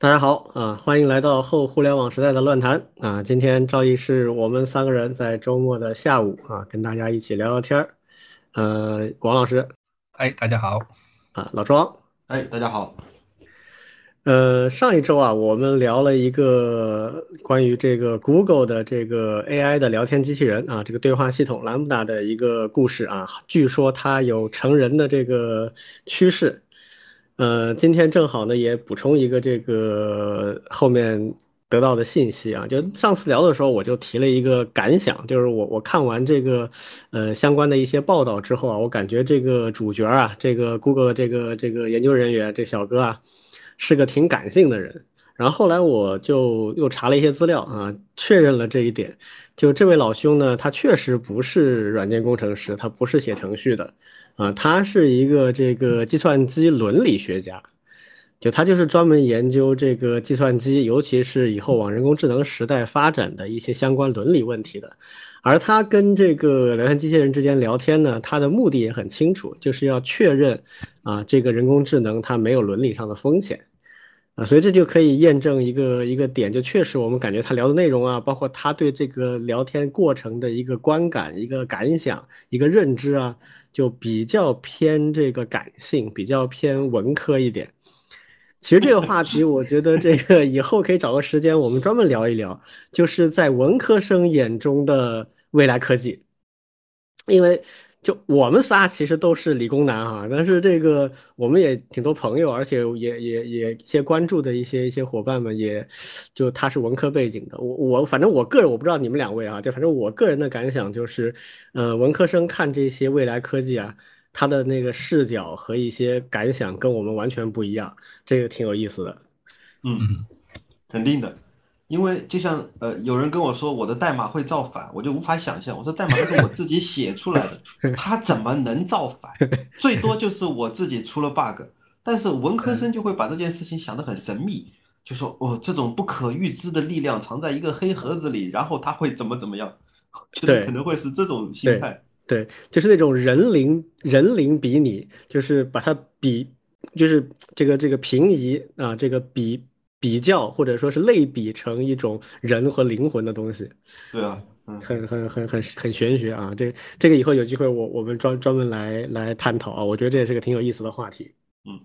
大家好啊，欢迎来到后互联网时代的乱谈啊！今天照例是我们三个人在周末的下午啊，跟大家一起聊聊天儿。呃，王老师，哎，大家好啊，老庄，哎，大家好。呃，上一周啊，我们聊了一个关于这个 Google 的这个 AI 的聊天机器人啊，这个对话系统 Lambda 的一个故事啊，据说它有成人的这个趋势。呃，今天正好呢，也补充一个这个后面得到的信息啊。就上次聊的时候，我就提了一个感想，就是我我看完这个呃相关的一些报道之后啊，我感觉这个主角啊，这个 Google 这个这个研究人员这小哥啊，是个挺感性的人。然后后来我就又查了一些资料啊，确认了这一点。就这位老兄呢，他确实不是软件工程师，他不是写程序的。啊，他是一个这个计算机伦理学家，就他就是专门研究这个计算机，尤其是以后往人工智能时代发展的一些相关伦理问题的。而他跟这个聊天机器人之间聊天呢，他的目的也很清楚，就是要确认啊，这个人工智能它没有伦理上的风险。啊，所以这就可以验证一个一个点，就确实我们感觉他聊的内容啊，包括他对这个聊天过程的一个观感、一个感想、一个认知啊，就比较偏这个感性，比较偏文科一点。其实这个话题，我觉得这个以后可以找个时间，我们专门聊一聊，就是在文科生眼中的未来科技，因为。就我们仨其实都是理工男哈，但是这个我们也挺多朋友，而且也也也一些关注的一些一些伙伴们，也就他是文科背景的。我我反正我个人我不知道你们两位啊，就反正我个人的感想就是，呃，文科生看这些未来科技啊，他的那个视角和一些感想跟我们完全不一样，这个挺有意思的。嗯，肯定的。因为就像呃，有人跟我说我的代码会造反，我就无法想象。我说代码是我自己写出来的，它怎么能造反？最多就是我自己出了 bug。但是文科生就会把这件事情想得很神秘，就说哦，这种不可预知的力量藏在一个黑盒子里，然后它会怎么怎么样？对，可能会是这种心态。对，就是那种人灵人灵比拟，就是把它比，就是这个这个平移啊，这个比。比较或者说是类比成一种人和灵魂的东西，对啊，很很很很很玄学啊！这这个以后有机会我我们专专门来来探讨啊，我觉得这也是个挺有意思的话题。嗯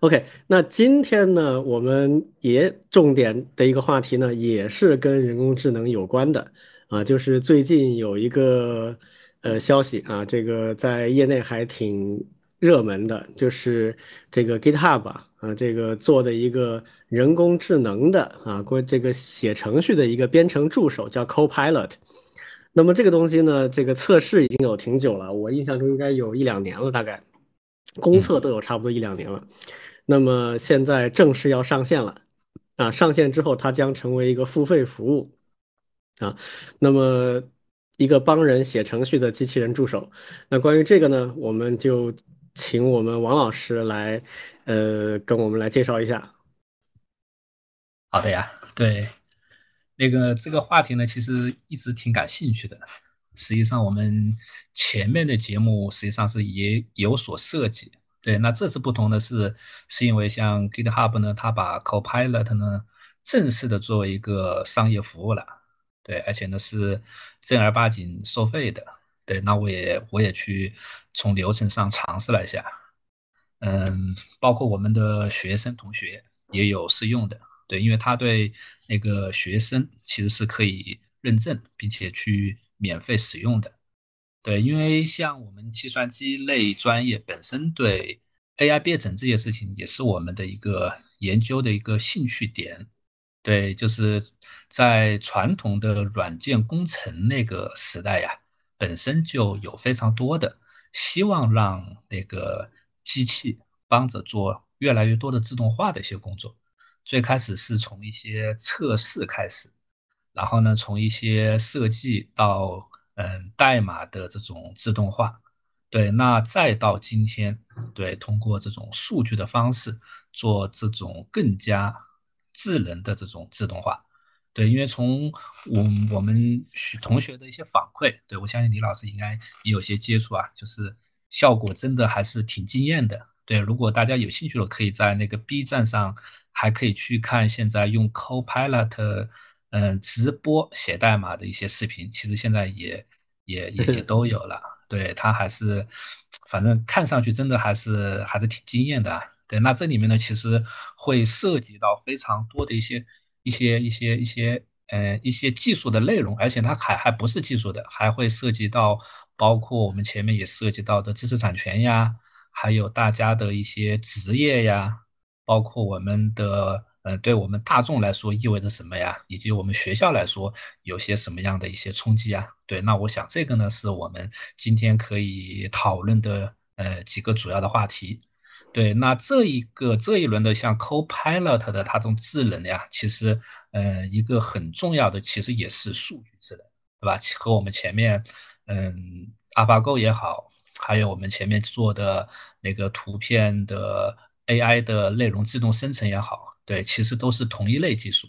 ，OK，那今天呢，我们也重点的一个话题呢，也是跟人工智能有关的啊，就是最近有一个呃消息啊，这个在业内还挺。热门的就是这个 GitHub 啊，这个做的一个人工智能的啊，关这个写程序的一个编程助手叫 Copilot。那么这个东西呢，这个测试已经有挺久了，我印象中应该有一两年了，大概公测都有差不多一两年了。那么现在正式要上线了啊，上线之后它将成为一个付费服务啊。那么一个帮人写程序的机器人助手。那关于这个呢，我们就。请我们王老师来，呃，跟我们来介绍一下。好的呀，对，那个这个话题呢，其实一直挺感兴趣的。实际上，我们前面的节目实际上是也有所涉及。对，那这次不同的是，是因为像 GitHub 呢，它把 Copilot 呢正式的作为一个商业服务了。对，而且呢是正儿八经收费的。对，那我也我也去从流程上尝试了一下，嗯，包括我们的学生同学也有试用的，对，因为他对那个学生其实是可以认证并且去免费使用的，对，因为像我们计算机类专业本身对 AI 编程这些事情也是我们的一个研究的一个兴趣点，对，就是在传统的软件工程那个时代呀。本身就有非常多的希望让那个机器帮着做越来越多的自动化的一些工作。最开始是从一些测试开始，然后呢，从一些设计到嗯代码的这种自动化，对，那再到今天，对，通过这种数据的方式做这种更加智能的这种自动化。对，因为从我我们学同学的一些反馈，对我相信李老师应该也有些接触啊，就是效果真的还是挺惊艳的。对，如果大家有兴趣了，可以在那个 B 站上还可以去看现在用 Copilot 嗯直播写代码的一些视频，其实现在也也也也都有了。对他还是，反正看上去真的还是还是挺惊艳的。对，那这里面呢，其实会涉及到非常多的一些一些一些一些呃一些技术的内容，而且它还还不是技术的，还会涉及到包括我们前面也涉及到的知识产权呀，还有大家的一些职业呀，包括我们的。呃，对我们大众来说意味着什么呀？以及我们学校来说有些什么样的一些冲击啊？对，那我想这个呢是我们今天可以讨论的呃几个主要的话题。对，那这一个这一轮的像 Copilot 的它这种智能呀，其实呃一个很重要的其实也是数据智能，对吧？和我们前面嗯 AlphaGo 也好，还有我们前面做的那个图片的 AI 的内容自动生成也好。对，其实都是同一类技术。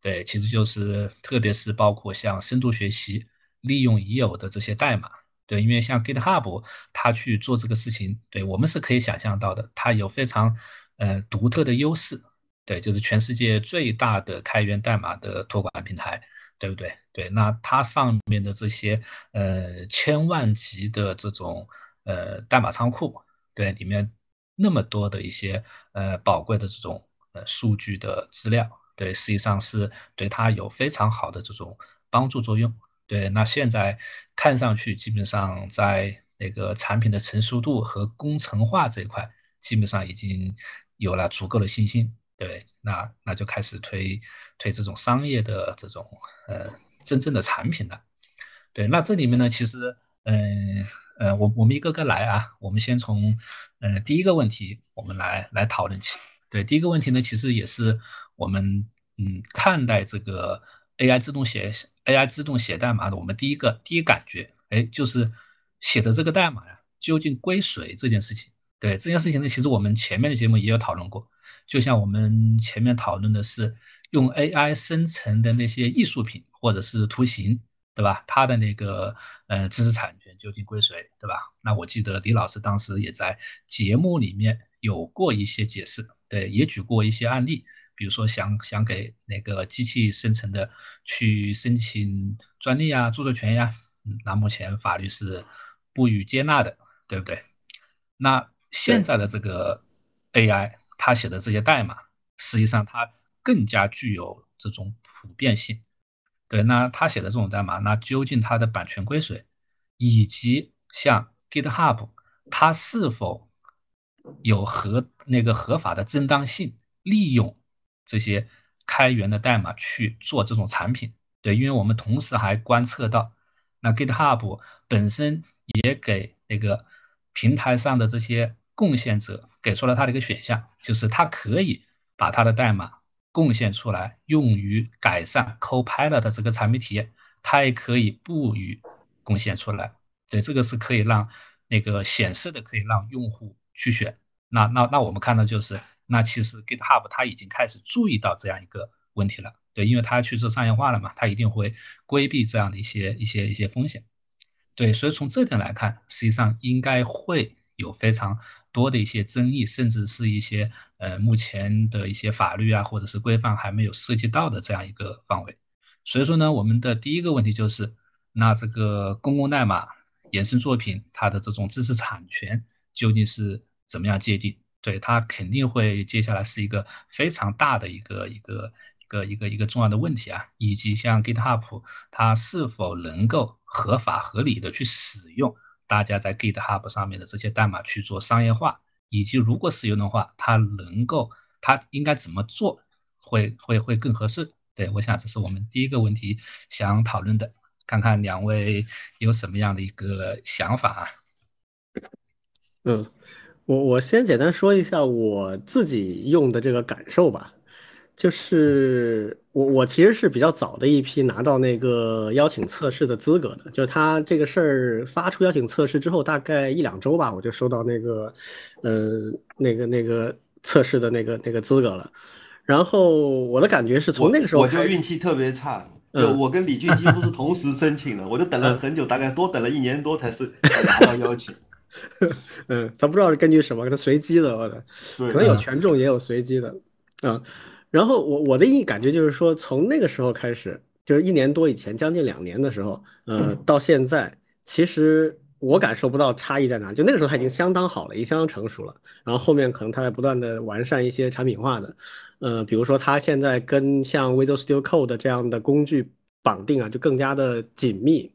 对，其实就是特别是包括像深度学习，利用已有的这些代码。对，因为像 GitHub 它去做这个事情，对我们是可以想象到的，它有非常呃独特的优势。对，就是全世界最大的开源代码的托管平台，对不对？对，那它上面的这些呃千万级的这种呃代码仓库，对，里面那么多的一些呃宝贵的这种。呃，数据的资料，对，实际上是对它有非常好的这种帮助作用。对，那现在看上去，基本上在那个产品的成熟度和工程化这一块，基本上已经有了足够的信心。对，那那就开始推推这种商业的这种呃真正的产品了。对，那这里面呢，其实，嗯呃，我我们一个个来啊，我们先从嗯第一个问题，我们来来讨论起。对，第一个问题呢，其实也是我们嗯看待这个 AI 自动写 AI 自动写代码的，我们第一个第一感觉，哎，就是写的这个代码呀，究竟归谁这件事情。对这件事情呢，其实我们前面的节目也有讨论过，就像我们前面讨论的是用 AI 生成的那些艺术品或者是图形，对吧？它的那个呃知识产权究竟归谁，对吧？那我记得李老师当时也在节目里面有过一些解释。对，也举过一些案例，比如说想想给那个机器生成的去申请专利啊、著作权呀，嗯，那目前法律是不予接纳的，对不对？那现在的这个 AI，它写的这些代码，实际上它更加具有这种普遍性。对，那他写的这种代码，那究竟它的版权归谁？以及像 GitHub，它是否？有合那个合法的正当性，利用这些开源的代码去做这种产品，对，因为我们同时还观测到，那 GitHub 本身也给那个平台上的这些贡献者给出了他的一个选项，就是他可以把他的代码贡献出来，用于改善 Copilot 的这个产品体验，他也可以不予贡献出来，对，这个是可以让那个显示的，可以让用户。去选，那那那我们看到就是，那其实 GitHub 它已经开始注意到这样一个问题了，对，因为它去做商业化了嘛，它一定会规避这样的一些一些一些风险，对，所以从这点来看，实际上应该会有非常多的一些争议，甚至是一些呃目前的一些法律啊或者是规范还没有涉及到的这样一个范围，所以说呢，我们的第一个问题就是，那这个公共代码衍生作品它的这种知识产权。究竟是怎么样界定？对它肯定会接下来是一个非常大的一个一个一个一个一个重要的问题啊，以及像 GitHub 它是否能够合法合理的去使用大家在 GitHub 上面的这些代码去做商业化，以及如果使用的话，它能够它应该怎么做会会会更合适？对我想这是我们第一个问题想讨论的，看看两位有什么样的一个想法啊？嗯，我我先简单说一下我自己用的这个感受吧，就是我我其实是比较早的一批拿到那个邀请测试的资格的，就是他这个事儿发出邀请测试之后，大概一两周吧，我就收到那个，呃，那个那个测试的那个那个资格了。然后我的感觉是从那个时候我就运气特别差，就我跟李俊几乎是同时申请的，我就等了很久，大概多等了一年多才是拿到邀请。嗯，他不知道是根据什么，可能随机的，我的，可能有权重也有随机的。啊，然后我我的一感觉就是说，从那个时候开始，就是一年多以前，将近两年的时候，呃，到现在，其实我感受不到差异在哪。就那个时候，它已经相当好了，已经相当成熟了。然后后面可能它在不断的完善一些产品化的，呃，比如说它现在跟像 Visual Studio Code 这样的工具绑定啊，就更加的紧密，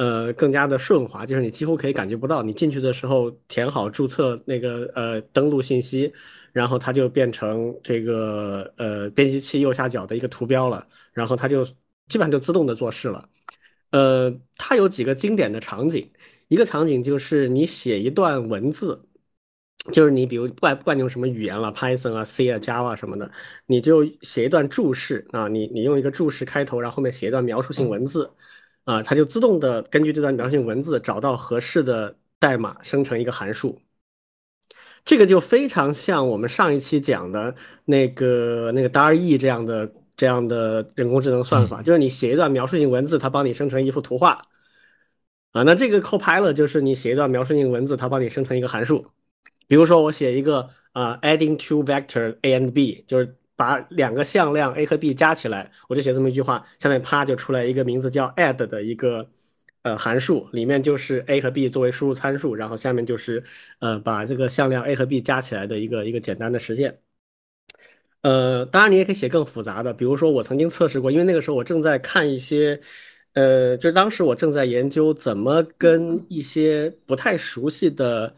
呃，更加的顺滑，就是你几乎可以感觉不到，你进去的时候填好注册那个呃登录信息。然后它就变成这个呃编辑器右下角的一个图标了，然后它就基本上就自动的做事了。呃，它有几个经典的场景，一个场景就是你写一段文字，就是你比如不管不管你用什么语言了，Python 啊、C 啊、Java 什么的，你就写一段注释啊，你你用一个注释开头，然后后面写一段描述性文字啊，它就自动的根据这段描述性文字找到合适的代码生成一个函数。这个就非常像我们上一期讲的那个那个 DALL-E 这样的这样的人工智能算法，就是你写一段描述性文字，它帮你生成一幅图画啊。那这个 Copilot 就是你写一段描述性文字，它帮你生成一个函数。比如说我写一个啊，adding two vector a and b，就是把两个向量 a 和 b 加起来，我就写这么一句话，下面啪就出来一个名字叫 add 的一个。呃，函数里面就是 a 和 b 作为输入参数，然后下面就是呃把这个向量 a 和 b 加起来的一个一个简单的实现。呃，当然你也可以写更复杂的，比如说我曾经测试过，因为那个时候我正在看一些，呃，就是当时我正在研究怎么跟一些不太熟悉的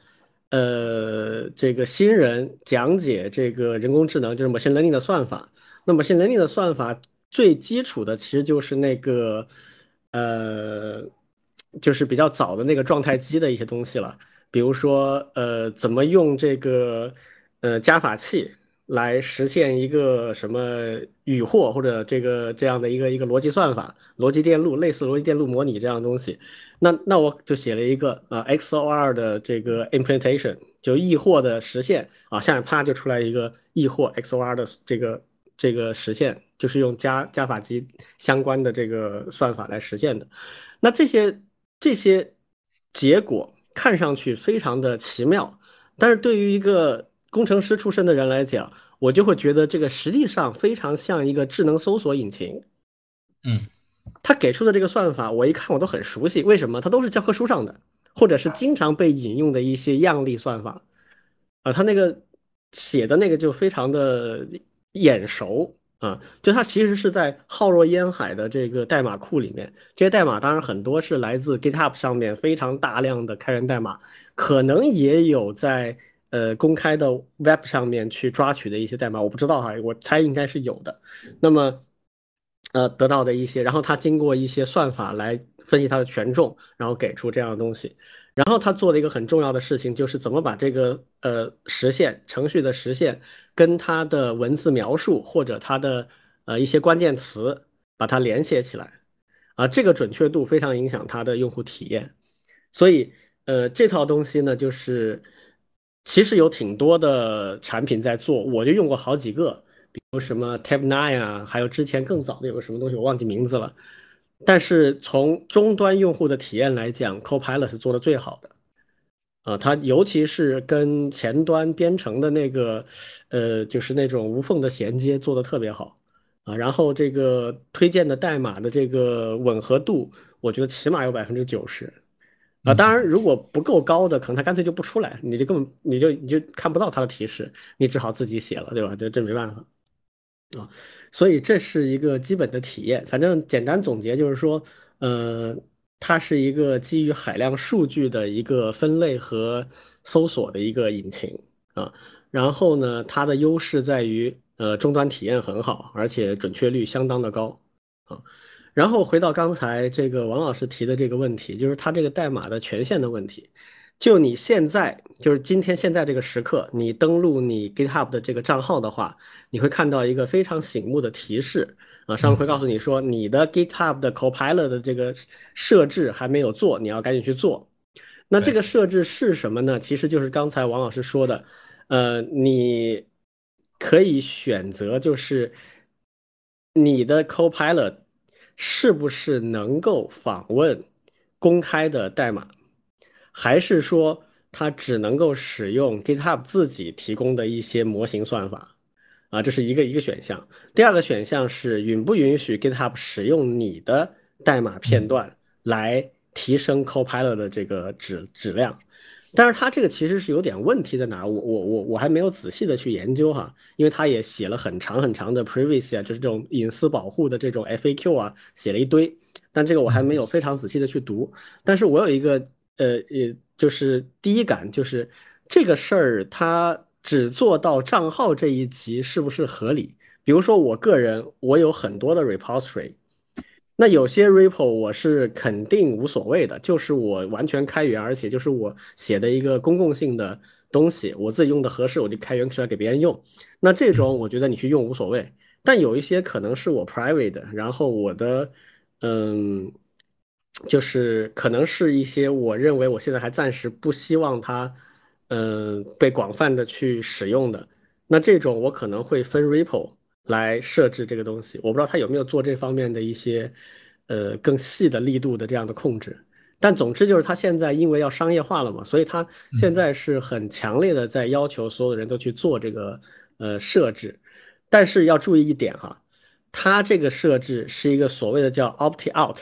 呃这个新人讲解这个人工智能，就是 machine learning 的算法。那么 machine learning 的算法最基础的其实就是那个呃。就是比较早的那个状态机的一些东西了，比如说，呃，怎么用这个呃加法器来实现一个什么与或或者这个这样的一个一个逻辑算法、逻辑电路，类似逻辑电路模拟这样的东西。那那我就写了一个啊 XOR 的这个 implementation，就异或的实现啊，下面啪就出来一个异或 XOR 的这个这个实现，就是用加加法机相关的这个算法来实现的。那这些。这些结果看上去非常的奇妙，但是对于一个工程师出身的人来讲，我就会觉得这个实际上非常像一个智能搜索引擎。嗯，他给出的这个算法，我一看我都很熟悉。为什么？它都是教科书上的，或者是经常被引用的一些样例算法啊，他那个写的那个就非常的眼熟。啊，就他其实是在浩若烟海的这个代码库里面，这些代码当然很多是来自 GitHub 上面非常大量的开源代码，可能也有在呃公开的 Web 上面去抓取的一些代码，我不知道哈，我猜应该是有的。那么，呃，得到的一些，然后他经过一些算法来分析它的权重，然后给出这样的东西。然后他做了一个很重要的事情，就是怎么把这个呃实现程序的实现跟它的文字描述或者它的呃一些关键词把它连接起来啊，这个准确度非常影响它的用户体验。所以呃这套东西呢，就是其实有挺多的产品在做，我就用过好几个，比如什么 Tab Nine 啊，还有之前更早的有个什么东西我忘记名字了。但是从终端用户的体验来讲，Copilot 是做的最好的，啊，它尤其是跟前端编程的那个，呃，就是那种无缝的衔接做的特别好，啊，然后这个推荐的代码的这个吻合度，我觉得起码有百分之九十，啊，当然如果不够高的，可能它干脆就不出来，你就根本你就你就看不到它的提示，你只好自己写了，对吧？这这没办法。啊，所以这是一个基本的体验。反正简单总结就是说，呃，它是一个基于海量数据的一个分类和搜索的一个引擎啊。然后呢，它的优势在于，呃，终端体验很好，而且准确率相当的高啊。然后回到刚才这个王老师提的这个问题，就是它这个代码的权限的问题。就你现在，就是今天现在这个时刻，你登录你 GitHub 的这个账号的话，你会看到一个非常醒目的提示啊，上面会告诉你说，你的 GitHub 的 Copilot 的这个设置还没有做，你要赶紧去做。那这个设置是什么呢？其实就是刚才王老师说的，呃，你可以选择，就是你的 Copilot 是不是能够访问公开的代码。还是说它只能够使用 GitHub 自己提供的一些模型算法啊，这是一个一个选项。第二个选项是允不允许 GitHub 使用你的代码片段来提升 Copilot 的这个质质量。但是他这个其实是有点问题在哪？我我我我还没有仔细的去研究哈，因为他也写了很长很长的 privacy 啊，就是这种隐私保护的这种 FAQ 啊，写了一堆。但这个我还没有非常仔细的去读。但是我有一个呃呃，就是第一感就是这个事儿，它只做到账号这一级是不是合理？比如说我个人，我有很多的 repository。那有些 repo 我是肯定无所谓的，就是我完全开源，而且就是我写的一个公共性的东西，我自己用的合适，我就开源出来给别人用。那这种我觉得你去用无所谓。但有一些可能是我 private 的，然后我的，嗯，就是可能是一些我认为我现在还暂时不希望它，嗯，被广泛的去使用的。那这种我可能会分 repo。来设置这个东西，我不知道他有没有做这方面的一些，呃，更细的力度的这样的控制。但总之就是他现在因为要商业化了嘛，所以他现在是很强烈的在要求所有的人都去做这个呃设置。但是要注意一点哈，他这个设置是一个所谓的叫 opt out，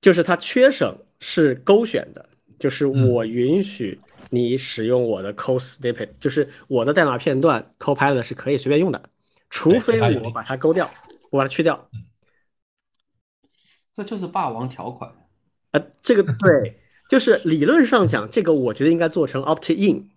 就是他缺省是勾选的，就是我允许。你使用我的 code snippet，就是我的代码片段，Copilot 是可以随便用的，除非我把它勾掉，我把它去掉。这就是霸王条款。呃，这个对，就是理论上讲，这个我觉得应该做成 opt in，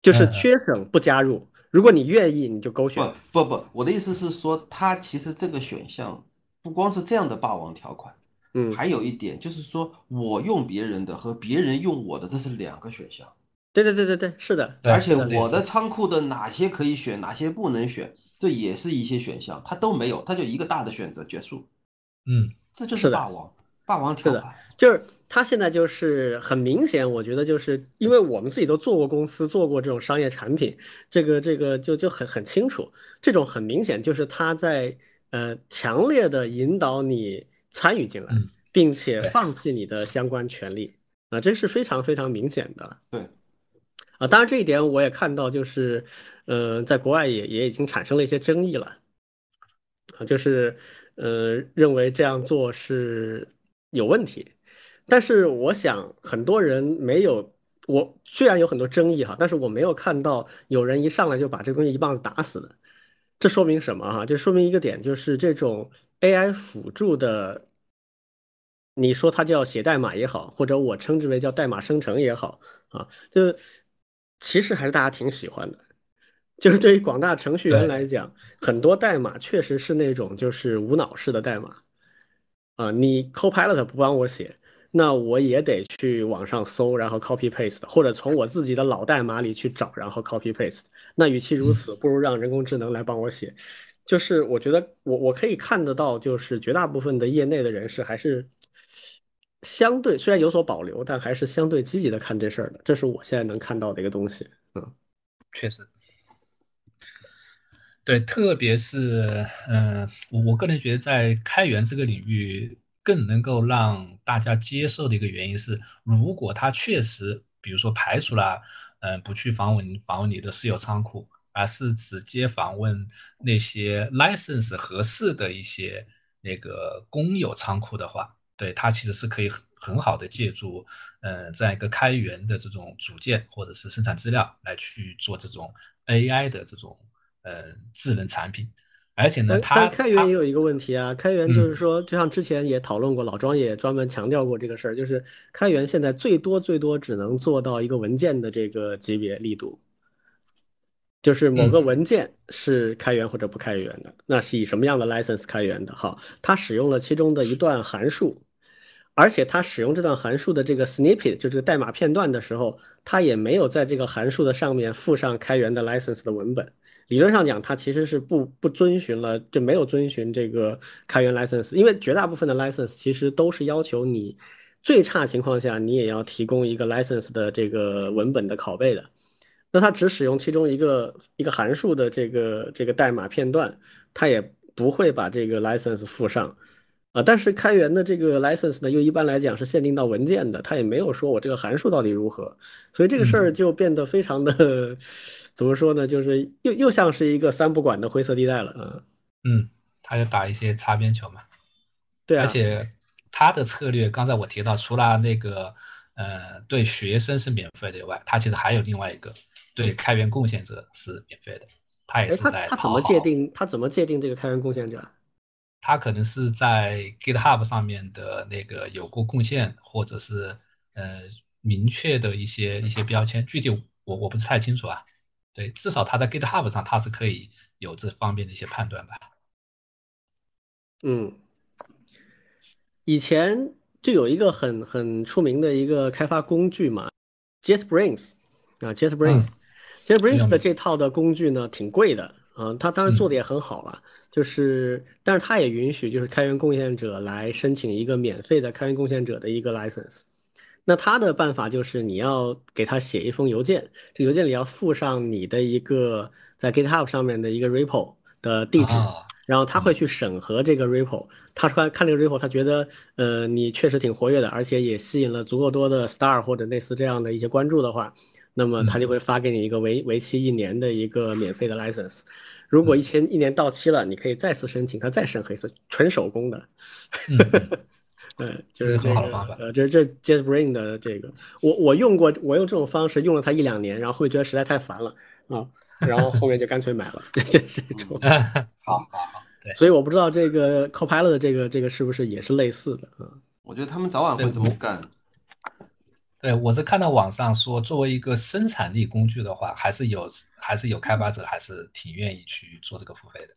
就是缺省不加入。如果你愿意，你就勾选。不不不，我的意思是说，它其实这个选项不光是这样的霸王条款。嗯，还有一点就是说，我用别人的和别人用我的，这是两个选项。对对对对对，是的。而且我的仓库的哪些可以选，哪些不能选，这也是一些选项，它都没有，它就一个大的选择结束。嗯，这就是霸王，霸王条款。就是他现在就是很明显，我觉得就是因为我们自己都做过公司，做过这种商业产品，这个这个就就很很清楚，这种很明显就是他在呃强烈的引导你。参与进来，并且放弃你的相关权利啊，这是非常非常明显的。对，啊，当然这一点我也看到，就是，呃，在国外也也已经产生了一些争议了，啊，就是，呃，认为这样做是有问题。但是我想很多人没有，我虽然有很多争议哈，但是我没有看到有人一上来就把这个东西一棒子打死的。这说明什么哈？这说明一个点，就是这种。AI 辅助的，你说它叫写代码也好，或者我称之为叫代码生成也好啊，就其实还是大家挺喜欢的。就是对于广大程序员来讲，很多代码确实是那种就是无脑式的代码啊。你 Copilot 不帮我写，那我也得去网上搜，然后 copy paste，或者从我自己的老代码里去找，然后 copy paste。那与其如此，不如让人工智能来帮我写。就是我觉得我我可以看得到，就是绝大部分的业内的人士还是相对虽然有所保留，但还是相对积极的看这事儿的。这是我现在能看到的一个东西。嗯，确实，对，特别是嗯，我我个人觉得在开源这个领域更能够让大家接受的一个原因是，如果他确实，比如说排除了嗯不去访问访问你的私有仓库。而是直接访问那些 license 合适的一些那个公有仓库的话，对它其实是可以很很好的借助，呃，这样一个开源的这种组件或者是生产资料来去做这种 AI 的这种呃智能产品。而且呢，它开源也有一个问题啊，开源就是说，就像之前也讨论过，老庄也专门强调过这个事儿，就是开源现在最多最多只能做到一个文件的这个级别力度。就是某个文件是开源或者不开源的，那是以什么样的 license 开源的？哈，它使用了其中的一段函数，而且它使用这段函数的这个 snippet，就这个代码片段的时候，它也没有在这个函数的上面附上开源的 license 的文本。理论上讲，它其实是不不遵循了，就没有遵循这个开源 license，因为绝大部分的 license 其实都是要求你最差情况下你也要提供一个 license 的这个文本的拷贝的。那它只使用其中一个一个函数的这个这个代码片段，它也不会把这个 license 附上。啊，但是开源的这个 license 呢，又一般来讲是限定到文件的，它也没有说我这个函数到底如何，所以这个事儿就变得非常的，怎么说呢，就是又又像是一个三不管的灰色地带了啊。嗯，他就打一些擦边球嘛。对啊，而且他的策略，刚才我提到，除了那个呃对学生是免费的以外，他其实还有另外一个对开源贡献者是免费的，他也是在他怎么界定？他怎么界定这个开源贡献者？他可能是在 GitHub 上面的那个有过贡献，或者是呃明确的一些一些标签，具体我我不是太清楚啊。对，至少他在 GitHub 上他是可以有这方面的一些判断吧。嗯，以前就有一个很很出名的一个开发工具嘛，JetBrains 啊，JetBrains，JetBrains 的这套的工具呢挺贵的。嗯，它当然做的也很好了，就是，但是它也允许就是开源贡献者来申请一个免费的开源贡献者的一个 license。那他的办法就是你要给他写一封邮件，这邮件里要附上你的一个在 GitHub 上面的一个 repo 的地址，然后他会去审核这个 repo。他说看这个 repo，他觉得呃你确实挺活跃的，而且也吸引了足够多的 star 或者类似这样的一些关注的话。那么他就会发给你一个为为期一年的一个免费的 license，如果一千一年到期了，你可以再次申请，他再审核一次，纯手工的。嗯，就是这个呃，这这 JetBrains 的这个，我我用过，我用这种方式用了它一两年，然后会觉得实在太烦了啊，然后后面就干脆买了，这种。好好好，对。所以我不知道这个 Copilot 的这个这个是不是也是类似的啊？我觉得他们早晚会这么干。对，我是看到网上说，作为一个生产力工具的话，还是有还是有开发者还是挺愿意去做这个付费的。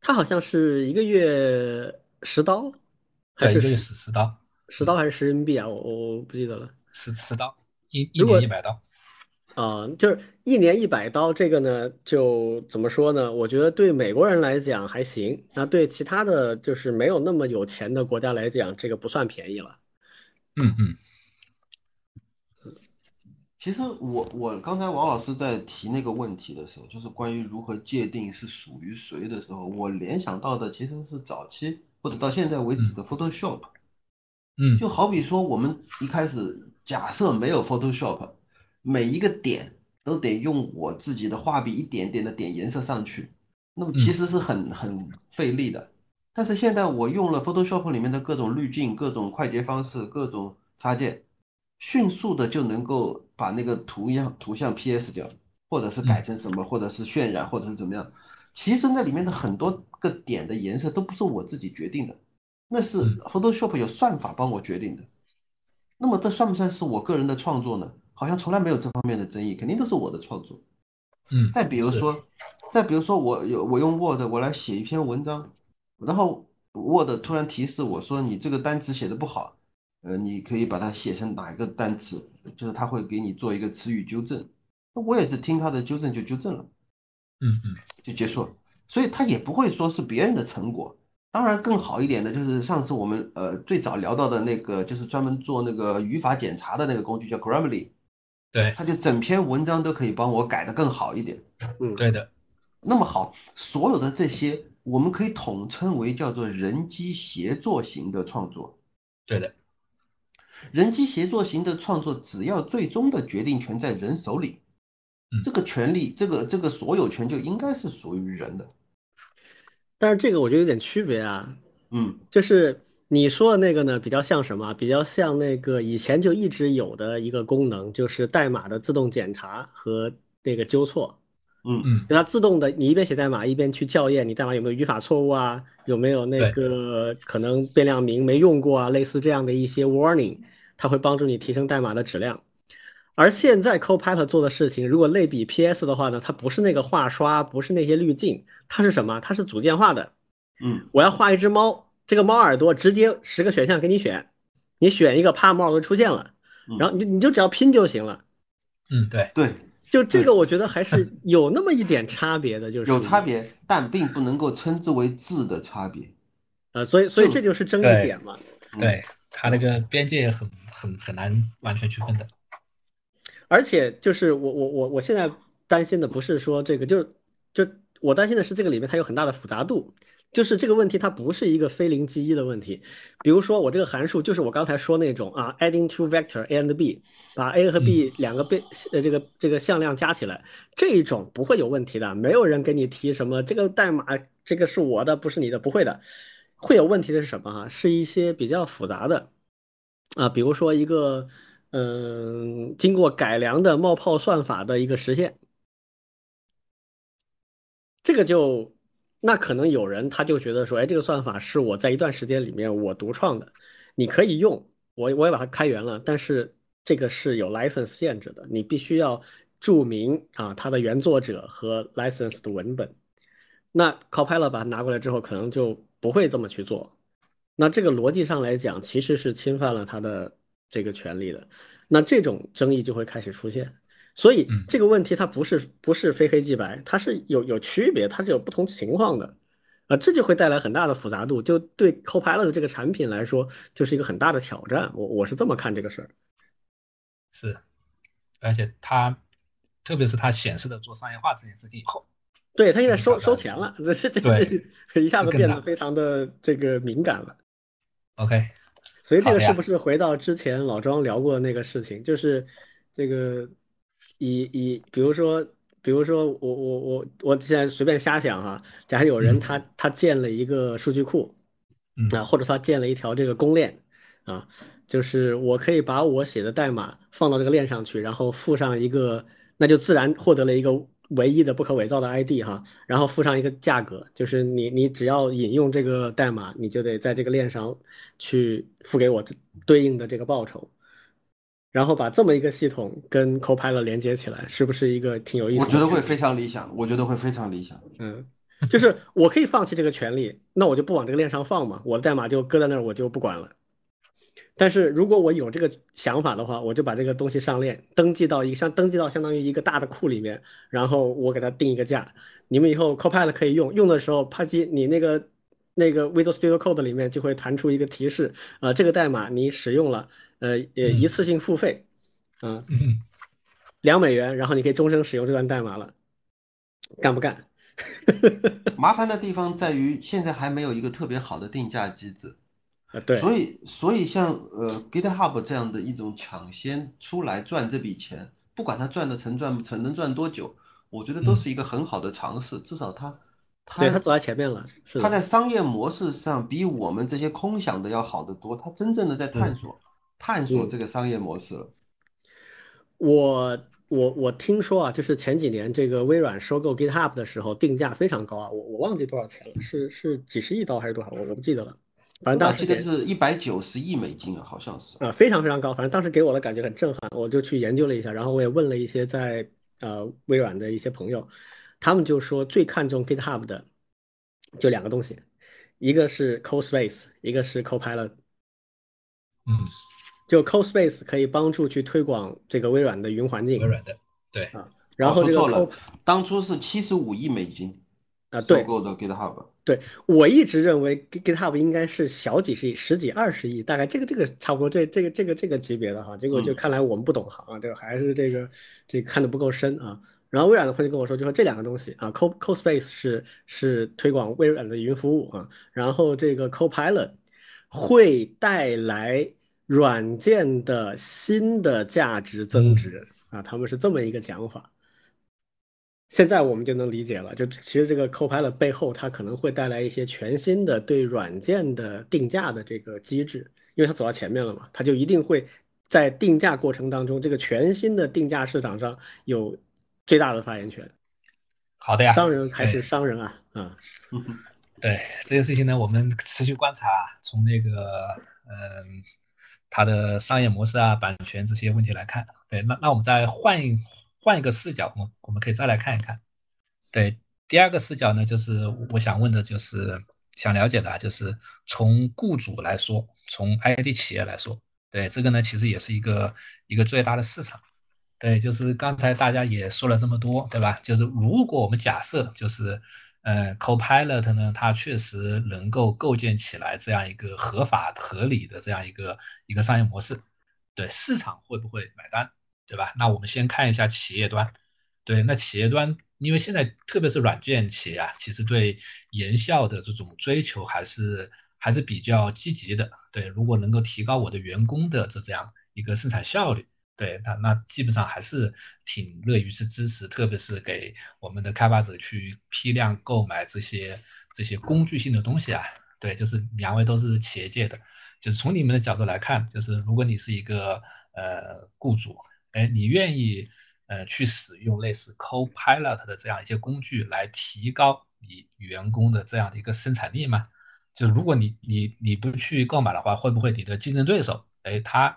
他好像是一个月十刀，还是一个月十十刀？十刀还是十人民币啊？我我不记得了。十十刀，一一年一百刀。啊，就是一年一百刀，这个呢，就怎么说呢？我觉得对美国人来讲还行，那对其他的就是没有那么有钱的国家来讲，这个不算便宜了。嗯嗯，其实我我刚才王老师在提那个问题的时候，就是关于如何界定是属于谁的时候，我联想到的其实是早期或者到现在为止的 Photoshop。嗯，就好比说我们一开始假设没有 Photoshop，每一个点都得用我自己的画笔一点点的点颜色上去，那么其实是很很费力的。但是现在我用了 Photoshop 里面的各种滤镜、各种快捷方式、各种插件，迅速的就能够把那个图样图像 PS 掉，或者是改成什么，或者是渲染，或者是怎么样。其实那里面的很多个点的颜色都不是我自己决定的，那是 Photoshop 有算法帮我决定的。那么这算不算是我个人的创作呢？好像从来没有这方面的争议，肯定都是我的创作。嗯。再比如说，再比如说我有我用 Word 我来写一篇文章。然后 Word 突然提示我说：“你这个单词写的不好，呃，你可以把它写成哪一个单词？就是他会给你做一个词语纠正。那我也是听他的纠正就纠正了，嗯嗯，就结束了。所以他也不会说是别人的成果。当然更好一点的就是上次我们呃最早聊到的那个，就是专门做那个语法检查的那个工具叫 Grammarly，对，它就整篇文章都可以帮我改的更好一点。嗯，对的。那么好，所有的这些。我们可以统称为叫做人机协作型的创作。对的，人机协作型的创作，只要最终的决定权在人手里，这个权利，这个这个所有权就应该是属于人的。但是这个我觉得有点区别啊，嗯，就是你说的那个呢，比较像什么？比较像那个以前就一直有的一个功能，就是代码的自动检查和那个纠错。嗯嗯，它自动的，你一边写代码一边去校验你代码有没有语法错误啊，有没有那个可能变量名没用过啊，类似这样的一些 warning，它会帮助你提升代码的质量。而现在 Copilot 做的事情，如果类比 PS 的话呢，它不是那个画刷，不是那些滤镜，它是什么？它是组件化的。嗯，我要画一只猫，这个猫耳朵直接十个选项给你选，你选一个，啪，猫耳朵出现了，然后你你就只要拼就行了。嗯，对对。就这个，我觉得还是 有那么一点差别的，就是有差别，但并不能够称之为质的差别。呃，所以，所以这就是争议点嘛。对，它那个边界很很很难完全区分的。而且，就是我我我我现在担心的不是说这个，就就我担心的是这个里面它有很大的复杂度。就是这个问题它不是一个非零即一的问题。比如说我这个函数就是我刚才说那种啊，adding two vector a and b，把 a 和 b 两个被呃这个这个向量加起来，这一种不会有问题的。没有人给你提什么这个代码这个是我的不是你的，不会的。会有问题的是什么哈？是一些比较复杂的啊，比如说一个嗯经过改良的冒泡算法的一个实现。这个就，那可能有人他就觉得说，哎，这个算法是我在一段时间里面我独创的，你可以用，我我也把它开源了，但是这个是有 license 限制的，你必须要注明啊它的原作者和 license 的文本。那 Copilot 把它拿过来之后，可能就不会这么去做。那这个逻辑上来讲，其实是侵犯了他的这个权利的。那这种争议就会开始出现。所以这个问题它不是不是非黑即白，它是有有区别，它是有不同情况的，啊，这就会带来很大的复杂度，就对 Copilot 这个产品来说，就是一个很大的挑战。我我是这么看这个事儿。是，而且它，特别是它显示的做商业化这件事情以后，对它现在收收钱了，这这这一下子变得非常的这个敏感了。OK，所以这个是不是回到之前老庄聊过的那个事情，就是这个。以以，比如说，比如说，我我我我现在随便瞎想哈，假如有人他他建了一个数据库，啊，或者他建了一条这个公链，啊，就是我可以把我写的代码放到这个链上去，然后附上一个，那就自然获得了一个唯一的不可伪造的 ID 哈，然后附上一个价格，就是你你只要引用这个代码，你就得在这个链上去付给我对应的这个报酬。然后把这么一个系统跟 Copilot 连接起来，是不是一个挺有意思？我觉得会非常理想，我觉得会非常理想。嗯，就是我可以放弃这个权利，那我就不往这个链上放嘛，我的代码就搁在那儿，我就不管了。但是如果我有这个想法的话，我就把这个东西上链，登记到一个像登记到相当于一个大的库里面，然后我给它定一个价，你们以后 Copilot 可以用，用的时候啪叽，你那个那个 Visual Studio Code 里面就会弹出一个提示，呃，这个代码你使用了。呃，也，一次性付费，啊，两美元，然后你可以终生使用这段代码了，干不干？麻烦的地方在于现在还没有一个特别好的定价机制，啊，对，所以，所以像呃 GitHub 这样的一种抢先出来赚这笔钱，不管他赚的成赚不成，能赚多久，我觉得都是一个很好的尝试，至少他，对他走在前面了，他在商业模式上比我们这些空想的要好得多，他真正的在探索。探索这个商业模式了。我我我听说啊，就是前几年这个微软收购 GitHub 的时候，定价非常高啊，我我忘记多少钱了，是是几十亿刀还是多少？我我不记得了。反正当时记得是一百九十亿美金啊，好像是啊，非常非常高。反正当时给我的感觉很震撼，我就去研究了一下，然后我也问了一些在呃微软的一些朋友，他们就说最看重 GitHub 的就两个东西，一个是 CodeSpace，一个是 Copilot。嗯。就 CoSpace 可以帮助去推广这个微软的云环境，微软的对啊，然后这个 Co 当初是七十五亿美金啊，收购的 GitHub。对我一直认为 GitHub 应该是小几十亿、十几二十亿，大概这个这个差不多这这个这个这个级别的哈，结果就看来我们不懂行啊，这个还是这个这个看的不够深啊。然后微软的会计跟我说，就说这两个东西啊，Co CoSpace 是是推广微软的云服务啊，然后这个 Copilot 会带来。软件的新的价值增值啊，他们是这么一个讲法。现在我们就能理解了，就其实这个 Copilot 背后，它可能会带来一些全新的对软件的定价的这个机制，因为它走到前面了嘛，它就一定会在定价过程当中，这个全新的定价市场上有最大的发言权。好的呀，商人还是商人啊，嗯，对这件事情呢，我们持续观察，从那个嗯。它的商业模式啊、版权这些问题来看，对，那那我们再换一换一个视角，我我们可以再来看一看。对，第二个视角呢，就是我想问的，就是想了解的，就是从雇主来说，从 ID 企业来说，对这个呢，其实也是一个一个最大的市场。对，就是刚才大家也说了这么多，对吧？就是如果我们假设，就是。呃，Copilot 呢，它确实能够构建起来这样一个合法合理的这样一个一个商业模式，对市场会不会买单，对吧？那我们先看一下企业端，对，那企业端因为现在特别是软件企业啊，其实对研效的这种追求还是还是比较积极的。对，如果能够提高我的员工的这这样一个生产效率，对，那那基本上还是挺乐于去支持，特别是给我们的开发者去批量购买这些这些工具性的东西啊。对，就是两位都是企业界的，就是从你们的角度来看，就是如果你是一个呃雇主，哎，你愿意。呃，去使用类似 Copilot 的这样一些工具来提高你员工的这样的一个生产力吗？就是如果你你你不去购买的话，会不会你的竞争对手，哎，他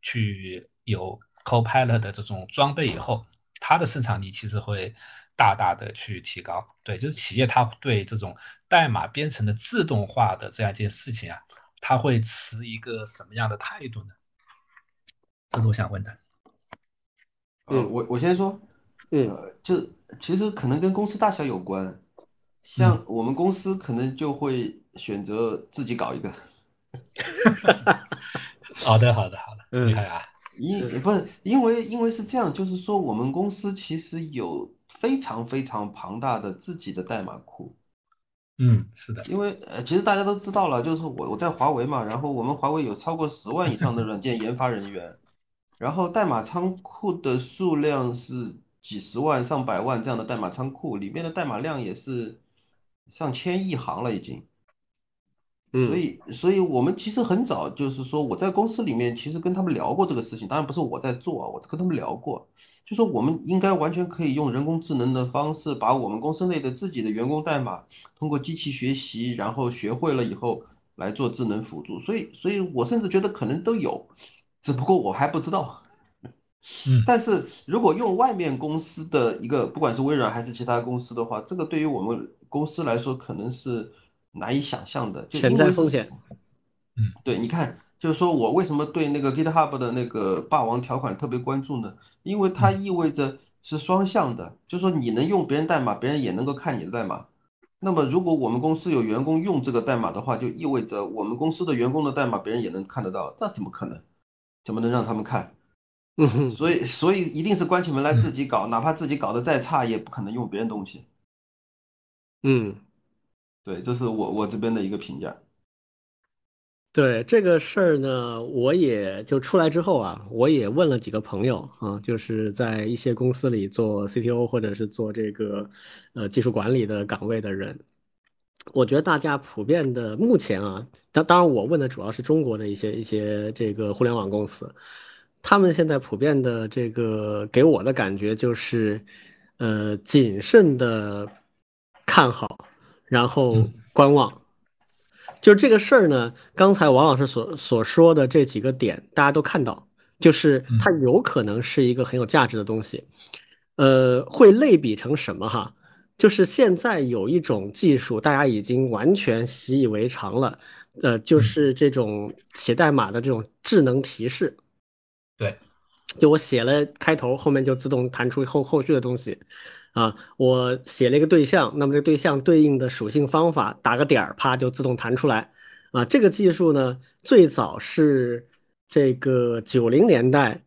去有 Copilot 的这种装备以后，它的生产力其实会大大的去提高。对，就是企业它对这种代码编程的自动化的这样一件事情啊，它会持一个什么样的态度呢？这是我想问的。嗯，我我先说，呃，就其实可能跟公司大小有关，像我们公司可能就会选择自己搞一个。好的，好的，好的，厉害啊！因不是因为因为是这样，就是说我们公司其实有非常非常庞大的自己的代码库。嗯，是的，因为呃，其实大家都知道了，就是我我在华为嘛，然后我们华为有超过十万以上的软件研发人员。然后代码仓库的数量是几十万、上百万这样的代码仓库，里面的代码量也是上千亿行了已经。所以，所以我们其实很早就是说，我在公司里面其实跟他们聊过这个事情，当然不是我在做啊，我跟他们聊过，就说我们应该完全可以用人工智能的方式，把我们公司内的自己的员工代码通过机器学习，然后学会了以后来做智能辅助。所以，所以我甚至觉得可能都有。只不过我还不知道，嗯，但是如果用外面公司的一个，不管是微软还是其他公司的话，这个对于我们公司来说可能是难以想象的潜在风险。嗯，对，你看，就是说我为什么对那个 GitHub 的那个霸王条款特别关注呢？因为它意味着是双向的，就是说你能用别人代码，别人也能够看你的代码。那么如果我们公司有员工用这个代码的话，就意味着我们公司的员工的代码别人也能看得到，那怎么可能？怎么能让他们看？嗯，所以所以一定是关起门来自己搞，哪怕自己搞得再差，也不可能用别人东西。嗯，对，这是我我这边的一个评价。对这个事儿呢，我也就出来之后啊，我也问了几个朋友啊，就是在一些公司里做 CTO 或者是做这个呃技术管理的岗位的人。我觉得大家普遍的目前啊，当当然我问的主要是中国的一些一些这个互联网公司，他们现在普遍的这个给我的感觉就是，呃，谨慎的看好，然后观望。就这个事儿呢，刚才王老师所所说的这几个点，大家都看到，就是它有可能是一个很有价值的东西，呃，会类比成什么哈？就是现在有一种技术，大家已经完全习以为常了，呃，就是这种写代码的这种智能提示。对，就我写了开头，后面就自动弹出后后续的东西。啊，我写了一个对象，那么这对象对应的属性方法，打个点儿，啪就自动弹出来。啊，这个技术呢，最早是这个九零年代，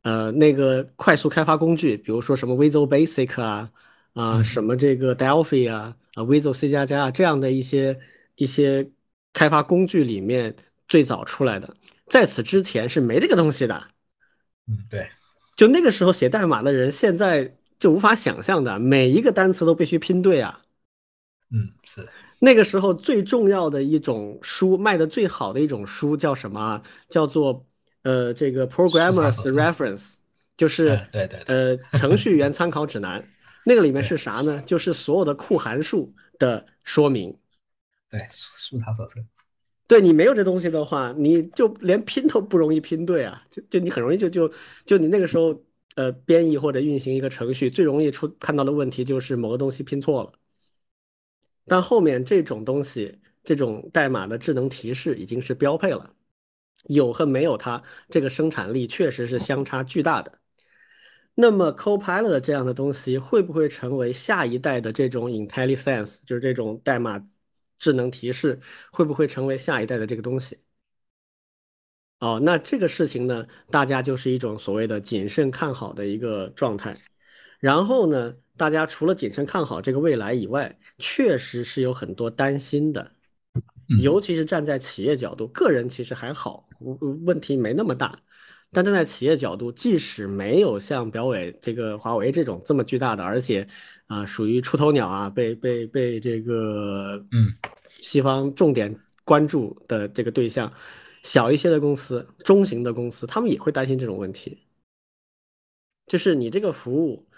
呃，那个快速开发工具，比如说什么 Visual Basic 啊。啊，什么这个 Delphi 啊，啊 Visual C 加加啊，这样的一些一些开发工具里面最早出来的，在此之前是没这个东西的。嗯，对，就那个时候写代码的人，现在就无法想象的，每一个单词都必须拼对啊。嗯，是。那个时候最重要的一种书，卖的最好的一种书叫什么？叫做呃这个 Programmer's Reference，就是对对呃程序员参考指南。那个里面是啥呢？就是所有的库函数的说明。对，书塔手册。对你没有这东西的话，你就连拼都不容易拼对啊！就就你很容易就就就你那个时候呃编译或者运行一个程序，最容易出看到的问题就是某个东西拼错了。但后面这种东西，这种代码的智能提示已经是标配了，有和没有它，这个生产力确实是相差巨大的。那么，Copilot 这样的东西会不会成为下一代的这种 IntelliSense，就是这种代码智能提示，会不会成为下一代的这个东西？哦，那这个事情呢，大家就是一种所谓的谨慎看好的一个状态。然后呢，大家除了谨慎看好这个未来以外，确实是有很多担心的，尤其是站在企业角度，个人其实还好，问题没那么大。但站在企业角度，即使没有像表伟这个华为这种这么巨大的，而且啊属于出头鸟啊，被被被这个嗯西方重点关注的这个对象，小一些的公司、中型的公司，他们也会担心这种问题，就是你这个服务，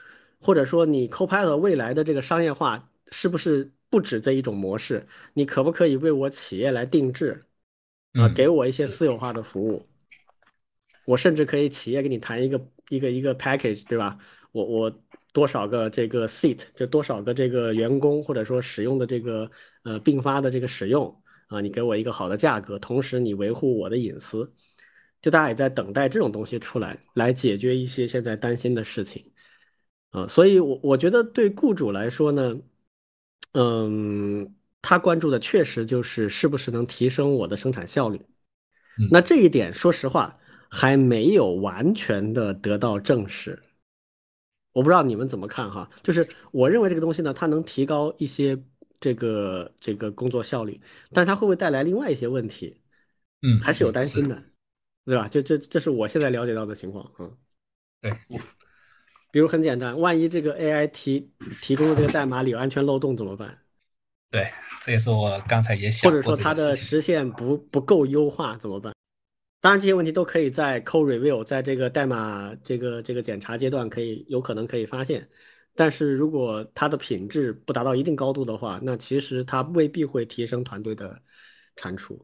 或者说你 Copilot 未来的这个商业化，是不是不止这一种模式？你可不可以为我企业来定制啊，给我一些私有化的服务？我甚至可以企业跟你谈一个一个一个 package，对吧？我我多少个这个 seat，就多少个这个员工或者说使用的这个呃并发的这个使用啊，你给我一个好的价格，同时你维护我的隐私，就大家也在等待这种东西出来，来解决一些现在担心的事情啊。所以，我我觉得对雇主来说呢，嗯，他关注的确实就是是不是能提升我的生产效率。那这一点，说实话。还没有完全的得到证实，我不知道你们怎么看哈。就是我认为这个东西呢，它能提高一些这个这个工作效率，但是它会不会带来另外一些问题？嗯，还是有担心的，对吧？就这这是我现在了解到的情况嗯，对，比如很简单，万一这个 AI 提提供的这个代码里有安全漏洞怎么办？对，这也是我刚才也想或者说它的实现不不够优化怎么办？当然，这些问题都可以在 code review，在这个代码这个这个检查阶段，可以有可能可以发现。但是如果它的品质不达到一定高度的话，那其实它未必会提升团队的产出。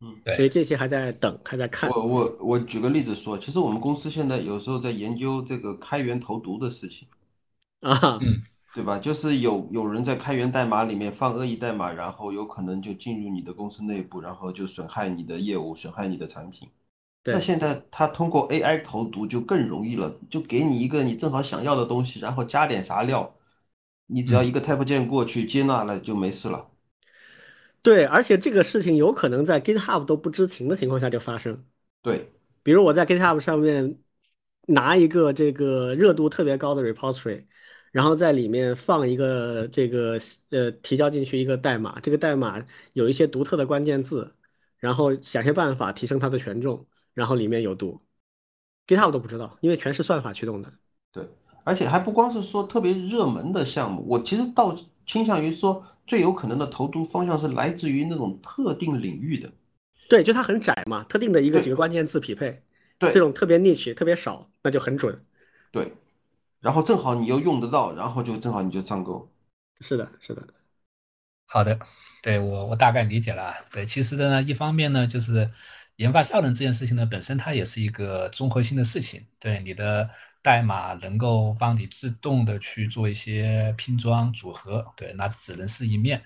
嗯，所以这些还在等，还在看。我我我举个例子说，其实我们公司现在有时候在研究这个开源投毒的事情。啊，嗯。对吧？就是有有人在开源代码里面放恶意代码，然后有可能就进入你的公司内部，然后就损害你的业务，损害你的产品。那现在它通过 AI 投毒就更容易了，就给你一个你正好想要的东西，然后加点啥料，你只要一个 type 键过去接纳了就没事了。对，而且这个事情有可能在 GitHub 都不知情的情况下就发生。对，比如我在 GitHub 上面拿一个这个热度特别高的 repository。然后在里面放一个这个呃提交进去一个代码，这个代码有一些独特的关键字，然后想些办法提升它的权重，然后里面有毒，GitHub 都不知道，因为全是算法驱动的。对，而且还不光是说特别热门的项目，我其实倒倾向于说最有可能的投毒方向是来自于那种特定领域的。对，就它很窄嘛，特定的一个几个关键字匹配，对，这种特别 niche 特别少，那就很准。对。然后正好你又用得到，然后就正好你就上钩。是的，是的。好的，对我我大概理解了。对，其实呢，一方面呢，就是研发效能这件事情呢，本身它也是一个综合性的事情。对，你的代码能够帮你自动的去做一些拼装组合，对，那只能是一面。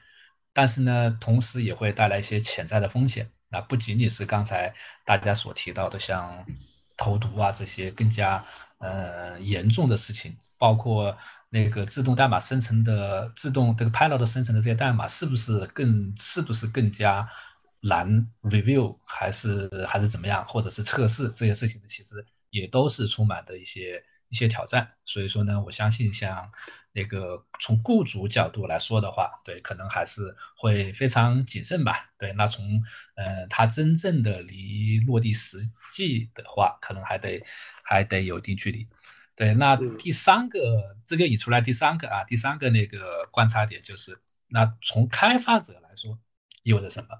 但是呢，同时也会带来一些潜在的风险。那不仅仅是刚才大家所提到的，像投毒啊这些更加。呃，严重的事情，包括那个自动代码生成的自动这个 Pilot 生成的这些代码，是不是更是不是更加难 review，还是还是怎么样，或者是测试这些事情呢？其实也都是充满的一些一些挑战。所以说呢，我相信像那个从雇主角度来说的话，对，可能还是会非常谨慎吧。对，那从呃他真正的离落地实际的话，可能还得。还得有一定距离，对。那第三个，这就引出来第三个啊，第三个那个观察点就是，那从开发者来说，意味着什么？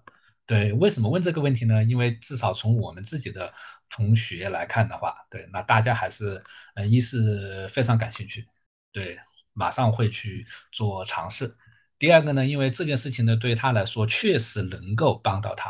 对，为什么问这个问题呢？因为至少从我们自己的同学来看的话，对，那大家还是，呃，一是非常感兴趣，对，马上会去做尝试。第二个呢，因为这件事情呢，对他来说确实能够帮到他。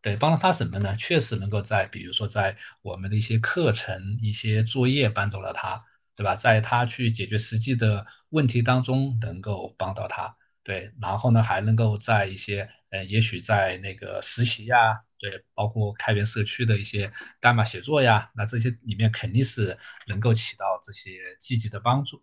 对，帮到他什么呢？确实能够在，比如说在我们的一些课程、一些作业帮助了他，对吧？在他去解决实际的问题当中，能够帮到他。对，然后呢，还能够在一些，呃，也许在那个实习呀，对，包括开源社区的一些代码写作呀，那这些里面肯定是能够起到这些积极的帮助。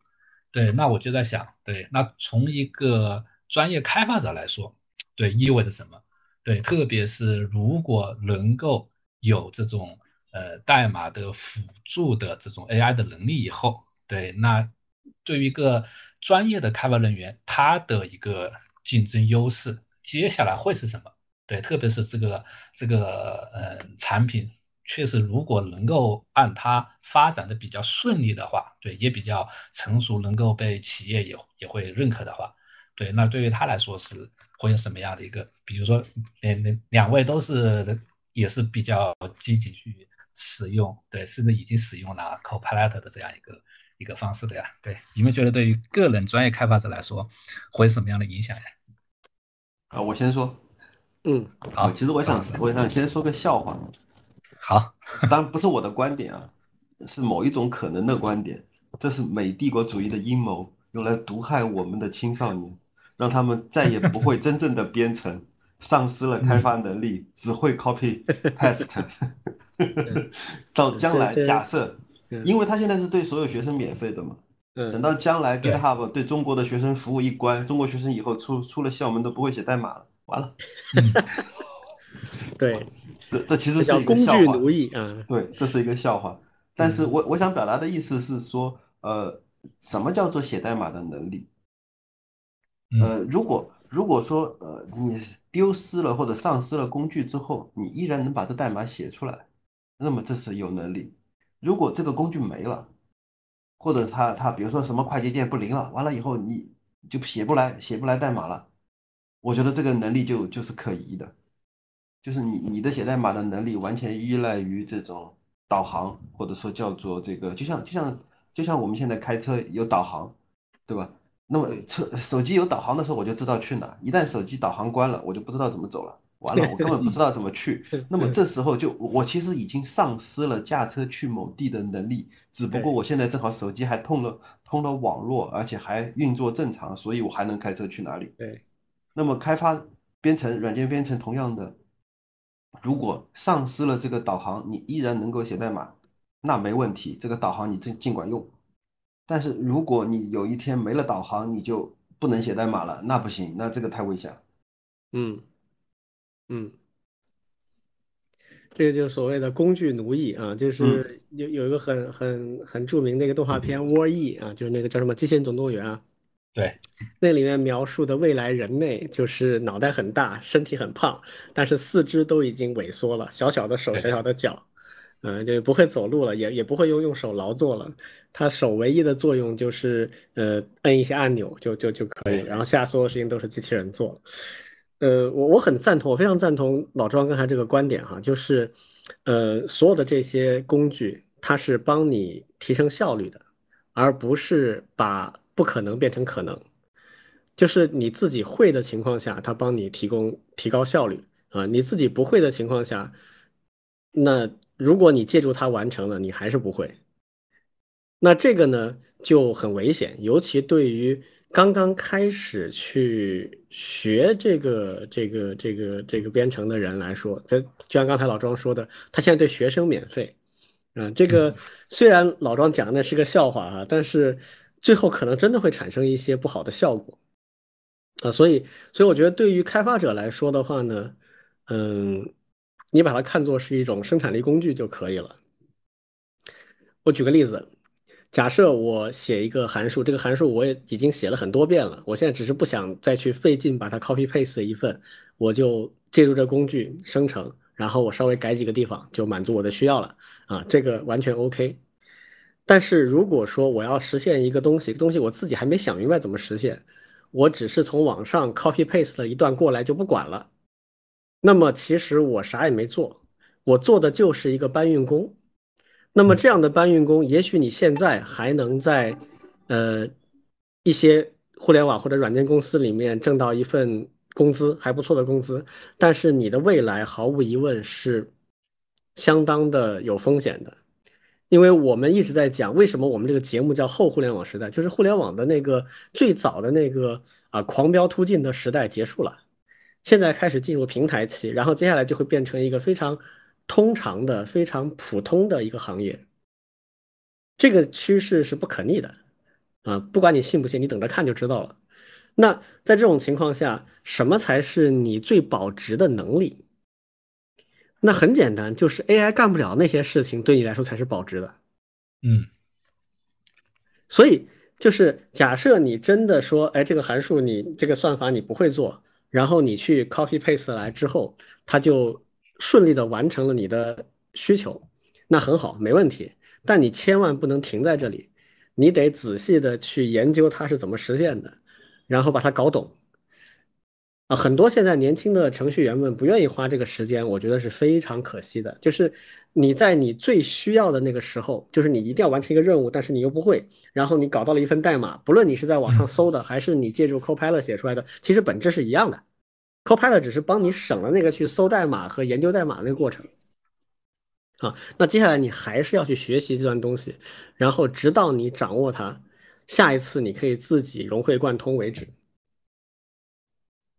对，那我就在想，对，那从一个专业开发者来说，对，意味着什么？对，特别是如果能够有这种呃代码的辅助的这种 AI 的能力以后，对，那对于一个专业的开发人员，他的一个竞争优势，接下来会是什么？对，特别是这个这个呃产品，确实如果能够按它发展的比较顺利的话，对，也比较成熟，能够被企业也也会认可的话，对，那对于他来说是会有什么样的一个？比如说，两两两位都是也是比较积极去使用，对，甚至已经使用了 Copilot 的这样一个一个方式的呀，对，你们觉得对于个人专业开发者来说会有什么样的影响呀？啊，我先说。嗯，好，其实我想，我想先说个笑话。好，当然不是我的观点啊，是某一种可能的观点。这是美帝国主义的阴谋，用来毒害我们的青少年，让他们再也不会真正的编程，丧失了开发能力，只会 copy paste。到将来，假设，因为他现在是对所有学生免费的嘛，等到将来 GitHub 对中国的学生服务一关，中国学生以后出出了校门都不会写代码了。完了，对，这这其实是一个笑话。奴役啊，对，这是一个笑话。但是我我想表达的意思是说，呃，什么叫做写代码的能力？呃，如果如果说呃你丢失了或者丧失了工具之后，你依然能把这代码写出来，那么这是有能力。如果这个工具没了，或者它它比如说什么快捷键不灵了，完了以后你就写不来写不来代码了。我觉得这个能力就就是可疑的，就是你你的写代码的能力完全依赖于这种导航，或者说叫做这个，就像就像就像我们现在开车有导航，对吧？那么车手机有导航的时候，我就知道去哪；一旦手机导航关了，我就不知道怎么走了。完了，我根本不知道怎么去。那么这时候就我其实已经丧失了驾车去某地的能力，只不过我现在正好手机还通了通了网络，而且还运作正常，所以我还能开车去哪里？对。那么开发编程软件编程同样的，如果丧失了这个导航，你依然能够写代码，那没问题，这个导航你尽尽管用。但是如果你有一天没了导航，你就不能写代码了，那不行，那这个太危险了。嗯嗯，这个就是所谓的工具奴役啊，就是有有一个很很很著名的一个动画片《War E》啊，就是那个叫什么《机器人总动员》啊。对，那里面描述的未来人类就是脑袋很大，身体很胖，但是四肢都已经萎缩了，小小的手，小小的脚，嗯，就不会走路了，也也不会用用手劳作了。他手唯一的作用就是呃摁一些按钮就就就可以，然后下所有事情都是机器人做。呃，我我很赞同，我非常赞同老庄刚才这个观点哈，就是呃所有的这些工具，它是帮你提升效率的，而不是把。不可能变成可能，就是你自己会的情况下，它帮你提供提高效率啊。你自己不会的情况下，那如果你借助它完成了，你还是不会，那这个呢就很危险，尤其对于刚刚开始去学这个这个这个这个编程的人来说，就就像刚才老庄说的，他现在对学生免费，啊，这个虽然老庄讲的那是个笑话啊，但是。最后可能真的会产生一些不好的效果，啊，所以，所以我觉得对于开发者来说的话呢，嗯，你把它看作是一种生产力工具就可以了。我举个例子，假设我写一个函数，这个函数我也已经写了很多遍了，我现在只是不想再去费劲把它 copy paste 一份，我就借助这工具生成，然后我稍微改几个地方就满足我的需要了，啊，这个完全 OK。但是如果说我要实现一个东西，东西我自己还没想明白怎么实现，我只是从网上 copy paste 了一段过来就不管了，那么其实我啥也没做，我做的就是一个搬运工。那么这样的搬运工，也许你现在还能在呃一些互联网或者软件公司里面挣到一份工资还不错的工资，但是你的未来毫无疑问是相当的有风险的。因为我们一直在讲，为什么我们这个节目叫后互联网时代，就是互联网的那个最早的那个啊狂飙突进的时代结束了，现在开始进入平台期，然后接下来就会变成一个非常通常的、非常普通的一个行业。这个趋势是不可逆的啊，不管你信不信，你等着看就知道了。那在这种情况下，什么才是你最保值的能力？那很简单，就是 AI 干不了那些事情，对你来说才是保值的。嗯，所以就是假设你真的说，哎，这个函数你这个算法你不会做，然后你去 copy paste 来之后，它就顺利的完成了你的需求，那很好，没问题。但你千万不能停在这里，你得仔细的去研究它是怎么实现的，然后把它搞懂。啊，很多现在年轻的程序员们不愿意花这个时间，我觉得是非常可惜的。就是你在你最需要的那个时候，就是你一定要完成一个任务，但是你又不会，然后你搞到了一份代码，不论你是在网上搜的，还是你借助 Copilot 写出来的，其实本质是一样的。Copilot 只是帮你省了那个去搜代码和研究代码那个过程。啊，那接下来你还是要去学习这段东西，然后直到你掌握它，下一次你可以自己融会贯通为止。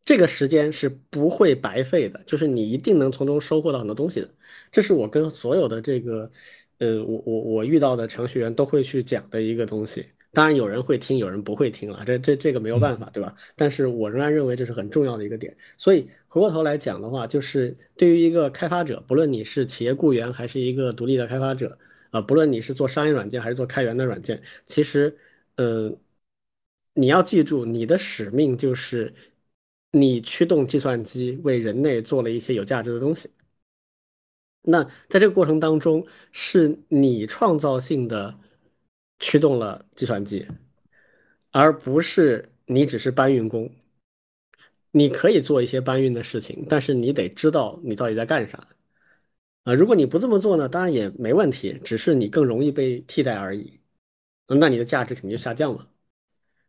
这个时间是不会白费的，就是你一定能从中收获到很多东西的。这是我跟所有的这个，呃，我我我遇到的程序员都会去讲的一个东西。当然有人会听，有人不会听了，这这这个没有办法，对吧？但是我仍然认为这是很重要的一个点。所以回过头来讲的话，就是对于一个开发者，不论你是企业雇员还是一个独立的开发者，啊，不论你是做商业软件还是做开源的软件，其实，呃，你要记住，你的使命就是。你驱动计算机为人类做了一些有价值的东西，那在这个过程当中，是你创造性的驱动了计算机，而不是你只是搬运工。你可以做一些搬运的事情，但是你得知道你到底在干啥。啊，如果你不这么做呢，当然也没问题，只是你更容易被替代而已。那你的价值肯定就下降了。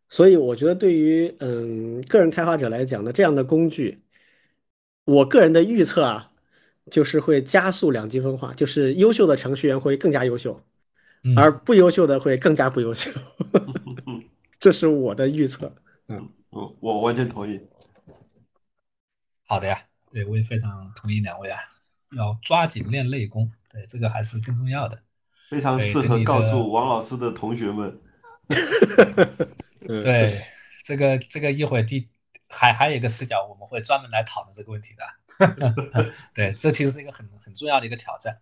所以我觉得，对于嗯个人开发者来讲呢，这样的工具，我个人的预测啊，就是会加速两极分化，就是优秀的程序员会更加优秀，而不优秀的会更加不优秀。这是我的预测。嗯，我我完全同意。好的呀，对我也非常同意两位啊，要抓紧练内功，对这个还是更重要的。非常适合告诉王老师的同学们。对，这个这个一会儿第还还有一个视角，我们会专门来讨论这个问题的。对，这其实是一个很很重要的一个挑战。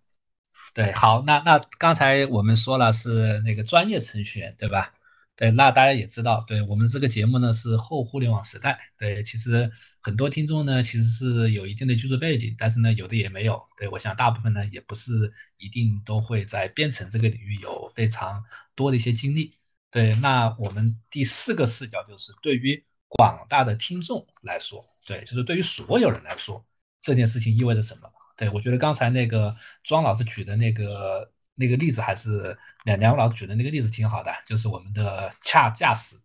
对，好，那那刚才我们说了是那个专业程序员，对吧？对，那大家也知道，对我们这个节目呢是后互联网时代。对，其实很多听众呢其实是有一定的居住背景，但是呢有的也没有。对我想大部分呢也不是一定都会在编程这个领域有非常多的一些经历。对，那我们第四个视角就是对于广大的听众来说，对，就是对于所有人来说，这件事情意味着什么？对我觉得刚才那个庄老师举的那个那个例子，还是两两位老师举的那个例子挺好的，就是我们的驾驾驶，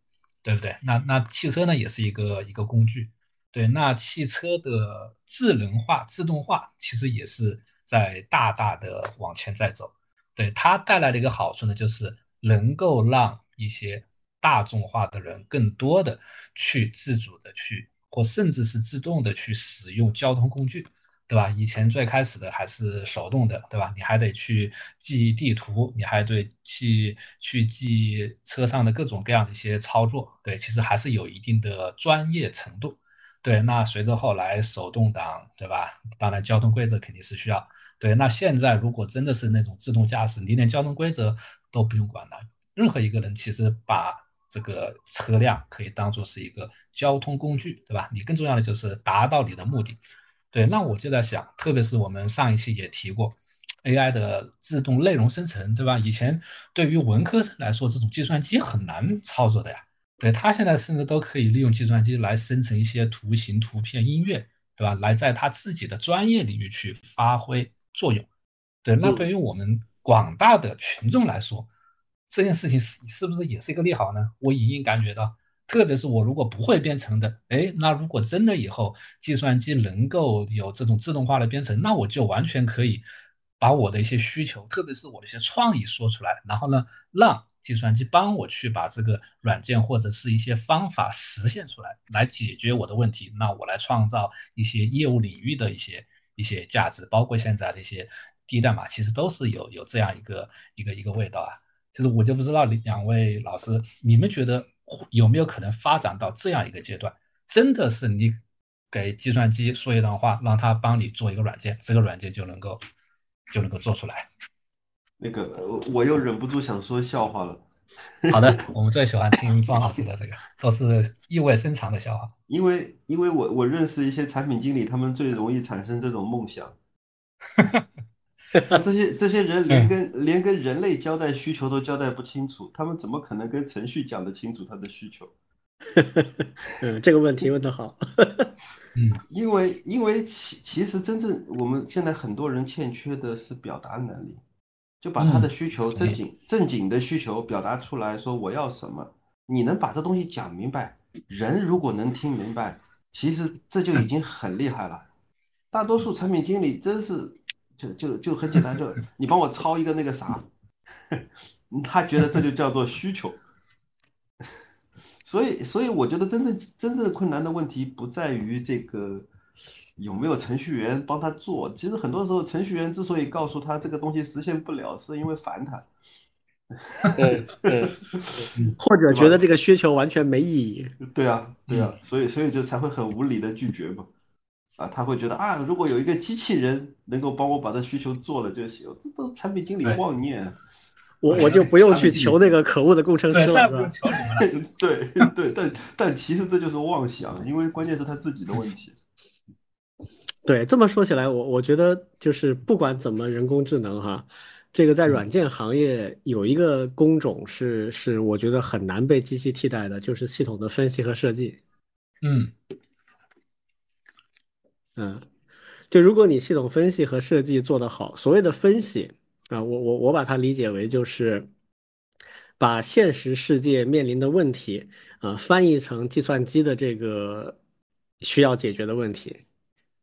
对不对？那那汽车呢，也是一个一个工具，对，那汽车的智能化、自动化，其实也是在大大的往前在走，对它带来的一个好处呢，就是能够让一些大众化的人，更多的去自主的去，或甚至是自动的去使用交通工具，对吧？以前最开始的还是手动的，对吧？你还得去记地图，你还得去去记车上的各种各样的一些操作，对，其实还是有一定的专业程度。对，那随着后来手动挡，对吧？当然交通规则肯定是需要。对，那现在如果真的是那种自动驾驶，你连交通规则都不用管了。任何一个人其实把这个车辆可以当做是一个交通工具，对吧？你更重要的就是达到你的目的。对，那我就在想，特别是我们上一期也提过，AI 的自动内容生成，对吧？以前对于文科生来说，这种计算机很难操作的呀。对他现在甚至都可以利用计算机来生成一些图形、图片、音乐，对吧？来在他自己的专业领域去发挥作用。对，那对于我们广大的群众来说，这件事情是是不是也是一个利好呢？我隐隐感觉到，特别是我如果不会编程的，哎，那如果真的以后计算机能够有这种自动化的编程，那我就完全可以把我的一些需求，特别是我的一些创意说出来，然后呢，让计算机帮我去把这个软件或者是一些方法实现出来，来解决我的问题。那我来创造一些业务领域的一些一些价值，包括现在的一些低代码，其实都是有有这样一个一个一个味道啊。其实我就不知道两位老师，你们觉得有没有可能发展到这样一个阶段？真的是你给计算机说一段话，让它帮你做一个软件，这个软件就能够就能够做出来。那个，我又忍不住想说笑话了。好的，我们最喜欢听庄老师的这个，都是意味深长的笑话。因为因为我我认识一些产品经理，他们最容易产生这种梦想。这些这些人连跟连跟人类交代需求都交代不清楚，他们怎么可能跟程序讲得清楚他的需求？嗯，这个问题问得好。嗯，因为因为其其实真正我们现在很多人欠缺的是表达能力，就把他的需求正经正经的需求表达出来，说我要什么，你能把这东西讲明白，人如果能听明白，其实这就已经很厉害了。大多数产品经理真是就就就很简单，就你帮我抄一个那个啥，他觉得这就叫做需求。所以，所以我觉得真正真正困难的问题不在于这个有没有程序员帮他做。其实很多时候，程序员之所以告诉他这个东西实现不了，是因为烦他。或者觉得这个需求完全没意义。对啊，对啊，所以所以就才会很无理的拒绝嘛。啊，他会觉得啊，如果有一个机器人能够帮我把这需求做了就行，这都产品经理妄念。我我就不用去求那个可恶的工程师了，对对，但但其实这就是妄想，因为关键是他自己的问题。对，这么说起来，我我觉得就是不管怎么人工智能哈，这个在软件行业有一个工种是是我觉得很难被机器替代的，就是系统的分析和设计。嗯嗯，就如果你系统分析和设计做得好，所谓的分析。啊，我我我把它理解为就是把现实世界面临的问题啊翻译成计算机的这个需要解决的问题，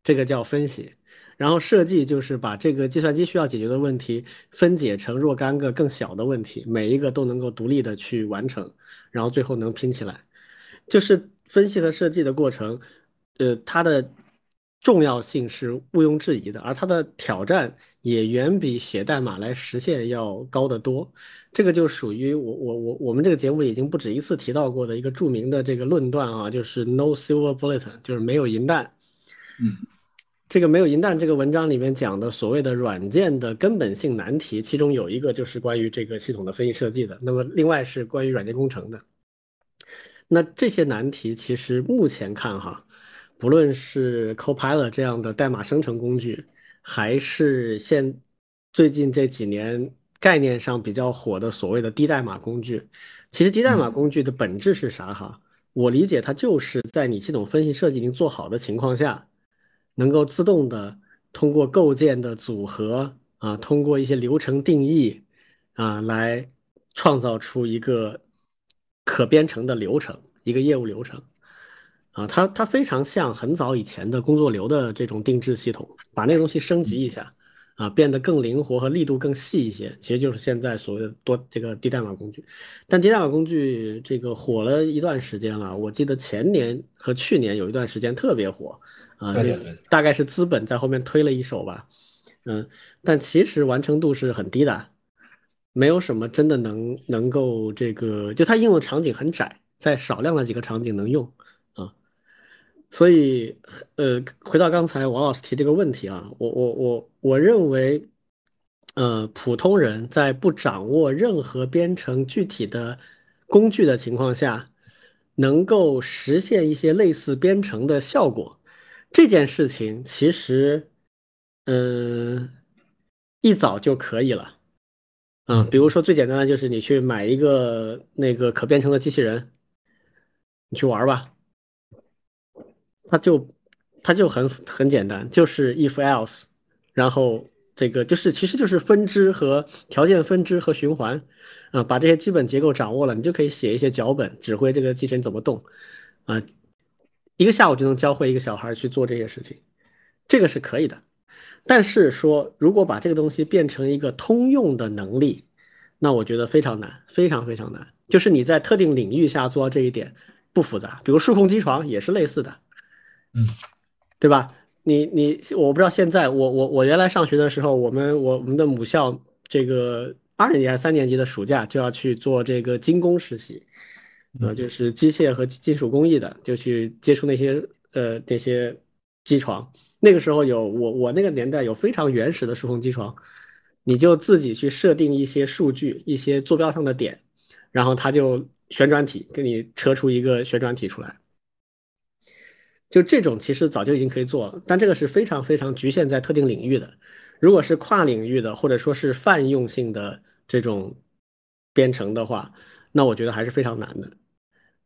这个叫分析。然后设计就是把这个计算机需要解决的问题分解成若干个更小的问题，每一个都能够独立的去完成，然后最后能拼起来。就是分析和设计的过程，呃，它的。重要性是毋庸置疑的，而它的挑战也远比写代码来实现要高得多。这个就属于我我我我们这个节目已经不止一次提到过的一个著名的这个论断啊，就是 no silver bullet，就是没有银弹。嗯，这个没有银弹这个文章里面讲的所谓的软件的根本性难题，其中有一个就是关于这个系统的分析设计的，那么另外是关于软件工程的。那这些难题其实目前看哈。不论是 Copilot 这样的代码生成工具，还是现最近这几年概念上比较火的所谓的低代码工具，其实低代码工具的本质是啥哈？我理解它就是在你系统分析设计已经做好的情况下，能够自动的通过构建的组合啊，通过一些流程定义啊，来创造出一个可编程的流程，一个业务流程。啊，它它非常像很早以前的工作流的这种定制系统，把那个东西升级一下，啊，变得更灵活和力度更细一些，其实就是现在所谓的多这个低代码工具。但低代码工具这个火了一段时间了，我记得前年和去年有一段时间特别火，啊，这大概是资本在后面推了一手吧，嗯，但其实完成度是很低的，没有什么真的能能够这个，就它应用场景很窄，在少量的几个场景能用。所以，呃，回到刚才王老师提这个问题啊，我我我我认为，呃，普通人在不掌握任何编程具体的工具的情况下，能够实现一些类似编程的效果，这件事情其实，嗯，一早就可以了，嗯，比如说最简单的就是你去买一个那个可编程的机器人，你去玩吧。它就它就很很简单，就是 if else，然后这个就是其实就是分支和条件分支和循环，啊，把这些基本结构掌握了，你就可以写一些脚本，指挥这个机器人怎么动，啊，一个下午就能教会一个小孩去做这些事情，这个是可以的。但是说如果把这个东西变成一个通用的能力，那我觉得非常难，非常非常难。就是你在特定领域下做到这一点不复杂，比如数控机床也是类似的。嗯，对吧？你你我不知道现在我我我原来上学的时候，我们我我们的母校这个二年级还是三年级的暑假就要去做这个精工实习，呃，就是机械和金属工艺的，就去接触那些呃那些机床。那个时候有我我那个年代有非常原始的数控机床，你就自己去设定一些数据，一些坐标上的点，然后它就旋转体给你车出一个旋转体出来。就这种其实早就已经可以做了，但这个是非常非常局限在特定领域的。如果是跨领域的，或者说是泛用性的这种编程的话，那我觉得还是非常难的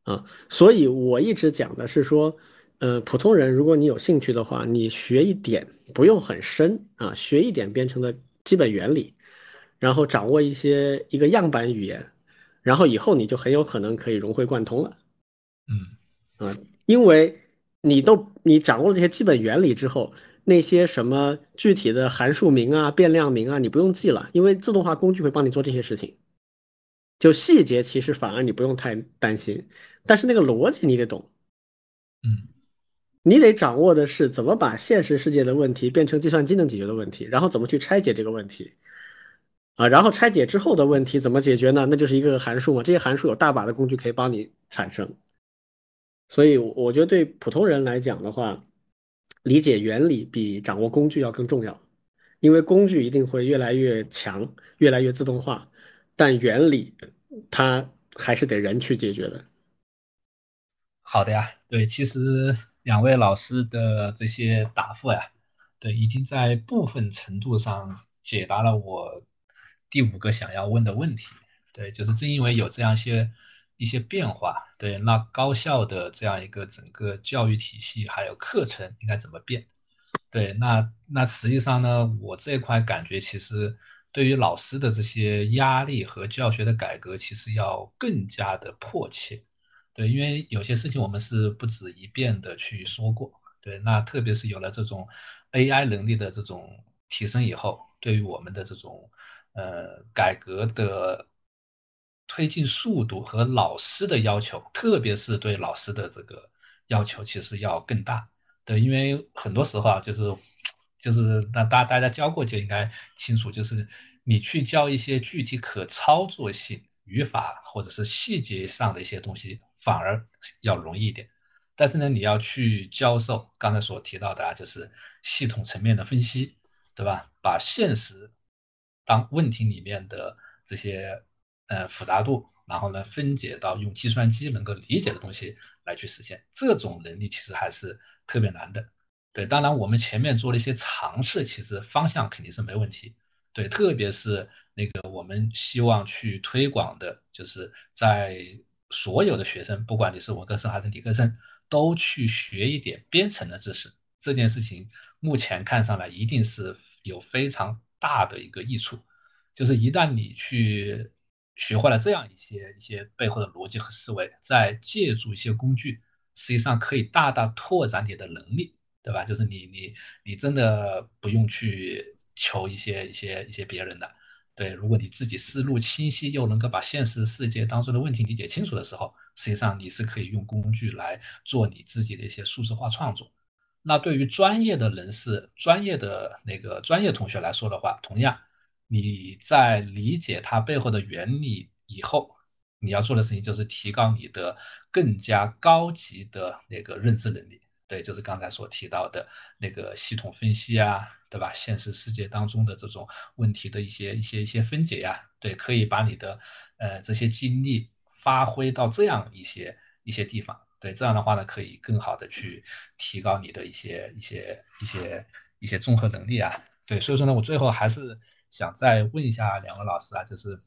啊。所以我一直讲的是说，呃，普通人如果你有兴趣的话，你学一点不用很深啊，学一点编程的基本原理，然后掌握一些一个样板语言，然后以后你就很有可能可以融会贯通了。嗯，啊，因为。你都你掌握了这些基本原理之后，那些什么具体的函数名啊、变量名啊，你不用记了，因为自动化工具会帮你做这些事情。就细节其实反而你不用太担心，但是那个逻辑你得懂。嗯，你得掌握的是怎么把现实世界的问题变成计算机能解决的问题，然后怎么去拆解这个问题。啊，然后拆解之后的问题怎么解决呢？那就是一个个函数嘛，这些函数有大把的工具可以帮你产生。所以我觉得对普通人来讲的话，理解原理比掌握工具要更重要，因为工具一定会越来越强，越来越自动化，但原理它还是得人去解决的。好的呀，对，其实两位老师的这些答复呀，对，已经在部分程度上解答了我第五个想要问的问题。对，就是正因为有这样一些。一些变化，对，那高校的这样一个整个教育体系还有课程应该怎么变？对，那那实际上呢，我这块感觉其实对于老师的这些压力和教学的改革，其实要更加的迫切。对，因为有些事情我们是不止一遍的去说过。对，那特别是有了这种 AI 能力的这种提升以后，对于我们的这种呃改革的。推进速度和老师的要求，特别是对老师的这个要求，其实要更大。对，因为很多时候啊，就是就是那大大家教过就应该清楚，就是你去教一些具体可操作性语法或者是细节上的一些东西，反而要容易一点。但是呢，你要去教授刚才所提到的啊，就是系统层面的分析，对吧？把现实当问题里面的这些。呃，复杂度，然后呢，分解到用计算机能够理解的东西来去实现，这种能力其实还是特别难的。对，当然我们前面做了一些尝试，其实方向肯定是没问题。对，特别是那个我们希望去推广的，就是在所有的学生，不管你是文科生还是理科生，都去学一点编程的知识。这件事情目前看上来一定是有非常大的一个益处，就是一旦你去。学会了这样一些一些背后的逻辑和思维，再借助一些工具，实际上可以大大拓展你的能力，对吧？就是你你你真的不用去求一些一些一些别人的，对。如果你自己思路清晰，又能够把现实世界当中的问题理解清楚的时候，实际上你是可以用工具来做你自己的一些数字化创作。那对于专业的人士、专业的那个专业同学来说的话，同样。你在理解它背后的原理以后，你要做的事情就是提高你的更加高级的那个认知能力。对，就是刚才所提到的那个系统分析啊，对吧？现实世界当中的这种问题的一些一些一些分解呀，对，可以把你的呃这些精力发挥到这样一些一些地方。对，这样的话呢，可以更好的去提高你的一些一些一些一些综合能力啊。对，所以说呢，我最后还是。想再问一下两位老师啊，就是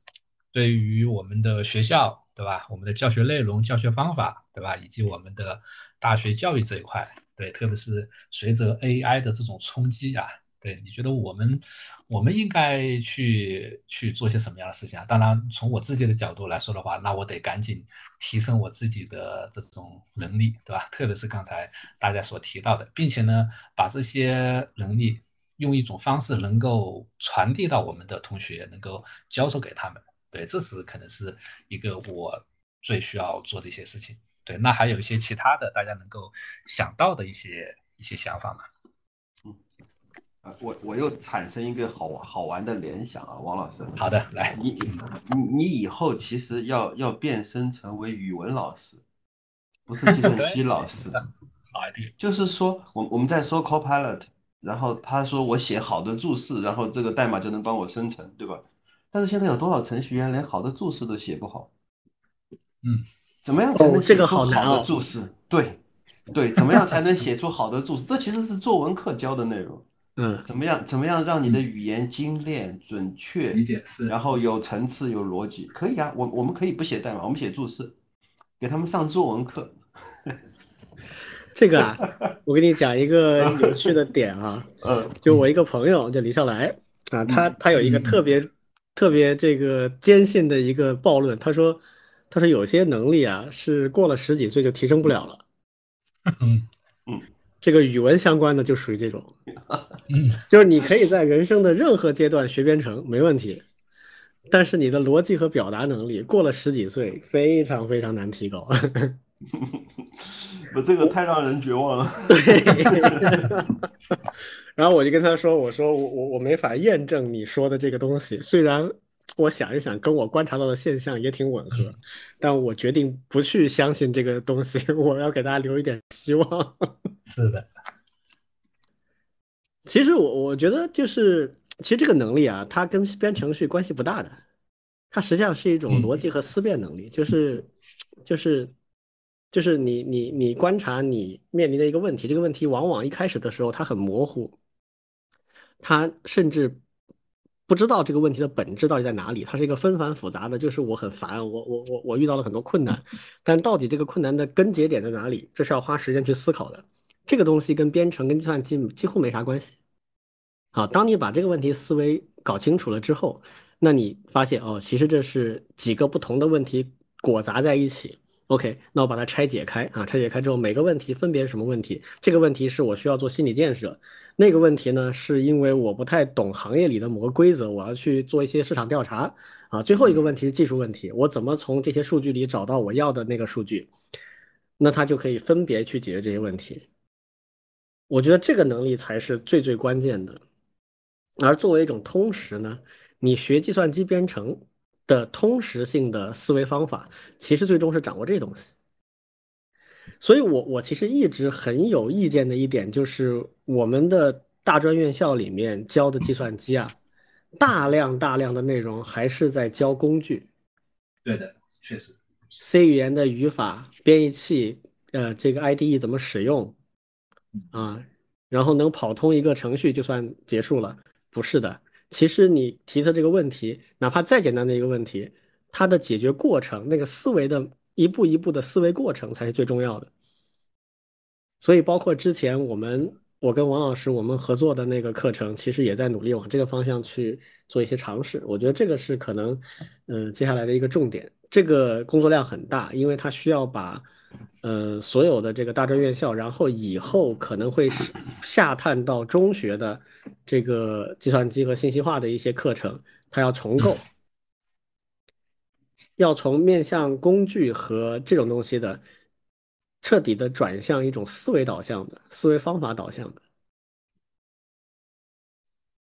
对于我们的学校，对吧？我们的教学内容、教学方法，对吧？以及我们的大学教育这一块，对，特别是随着 AI 的这种冲击啊，对，你觉得我们我们应该去去做些什么样的事情啊？当然，从我自己的角度来说的话，那我得赶紧提升我自己的这种能力，对吧？特别是刚才大家所提到的，并且呢，把这些能力。用一种方式能够传递到我们的同学，能够教授给他们，对，这是可能是一个我最需要做的一些事情。对，那还有一些其他的大家能够想到的一些一些想法吗？嗯，啊，我我又产生一个好好玩的联想啊，王老师。好的，来，你你你以后其实要要变身成为语文老师，不是计算机老师。好一点。就是说，我我们在说 Copilot。然后他说我写好的注释，然后这个代码就能帮我生成，对吧？但是现在有多少程序员连好的注释都写不好？嗯，怎么样才能写出好的注释？对，对，怎么样才能写出好的注释？这其实是作文课教的内容。嗯，怎么样？怎么样让你的语言精炼、准确，理解然后有层次、有逻辑？可以啊，我我们可以不写代码，我们写注释，给他们上作文课。这个啊，我给你讲一个有趣的点啊，嗯。就我一个朋友叫李笑来啊，他他有一个嗯。特别特别这个坚信的一个暴论，他说他说有些能力啊是过了十几岁就提升不了了，嗯。这个语文相关的就属于这种，嗯，就是你可以在人生的任何阶段学编程没问题，但是你的逻辑和表达能力过了十几岁非常非常难提高。不，这个太让人绝望了。对，然后我就跟他说：“我说我我我没法验证你说的这个东西，虽然我想一想跟我观察到的现象也挺吻合，但我决定不去相信这个东西，我要给大家留一点希望。是的，其实我我觉得就是，其实这个能力啊，它跟编程序关系不大的，它实际上是一种嗯。逻辑和思辨能力，就是就是就是你你你观察你面临的一个问题，这个问题往往一开始的时候它很模糊，它甚至不知道这个问题的本质到底在哪里，它是一个纷繁复杂的，就是我很烦，我我我我遇到了很多困难，但到底这个困难的根结点在哪里，这是要花时间去思考的。这个东西跟编程跟计算机几乎没啥关系。好，当你把这个问题思维搞清楚了之后，那你发现哦，其实这是几个不同的问题裹杂在一起。OK，那我把它拆解开啊，拆解开之后，每个问题分别是什么问题？这个问题是我需要做心理建设，那个问题呢，是因为我不太懂行业里的某个规则，我要去做一些市场调查啊。最后一个问题是技术问题，我怎么从这些数据里找到我要的那个数据？那它就可以分别去解决这些问题。我觉得这个能力才是最最关键的。而作为一种通识呢，你学计算机编程的通识性的思维方法，其实最终是掌握这东西。所以我我其实一直很有意见的一点就是，我们的大专院校里面教的计算机啊，大量大量的内容还是在教工具对的，确实，，C 语言的语法、编译器，呃，这个 IDE 怎么使用啊，然后能跑通一个程序就算结束了。不是的，其实你提的这个问题，哪怕再简单的一个问题，它的解决过程，那个思维的一步一步的思维过程才是最重要的。所以，包括之前我们我跟王老师我们合作的那个课程，其实也在努力往这个方向去做一些尝试。我觉得这个是可能，呃，接下来的一个重点。这个工作量很大，因为它需要把。呃，所有的这个大专院校，然后以后可能会下探到中学的这个计算机和信息化的一些课程，它要重构，要从面向工具和这种东西的彻底的转向一种思维导向的思维方法导向的。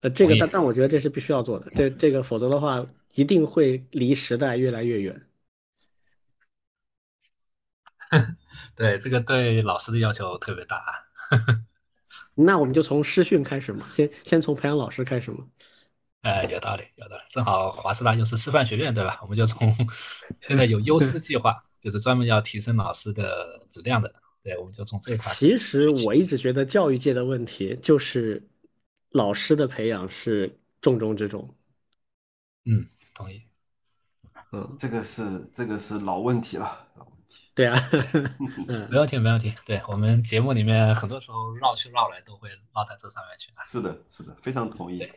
呃，这个但但我觉得这是必须要做的，这这个否则的话，一定会离时代越来越远。对这个对老师的要求特别大啊。那我们就从师训开始嘛，先先从培养老师开始嘛。哎，有道理，有道理。正好华师大就是师范学院，对吧？我们就从 现在有优师计划，就是专门要提升老师的质量的。对，我们就从这一块。其实我一直觉得教育界的问题就是老师的培养是重中之重。嗯，同意。嗯，这个是这个是老问题了，老问题。对啊，嗯没问题，没问题。对我们节目里面很多时候绕去绕来都会绕到这上面去啊。是的，是的，非常同意对。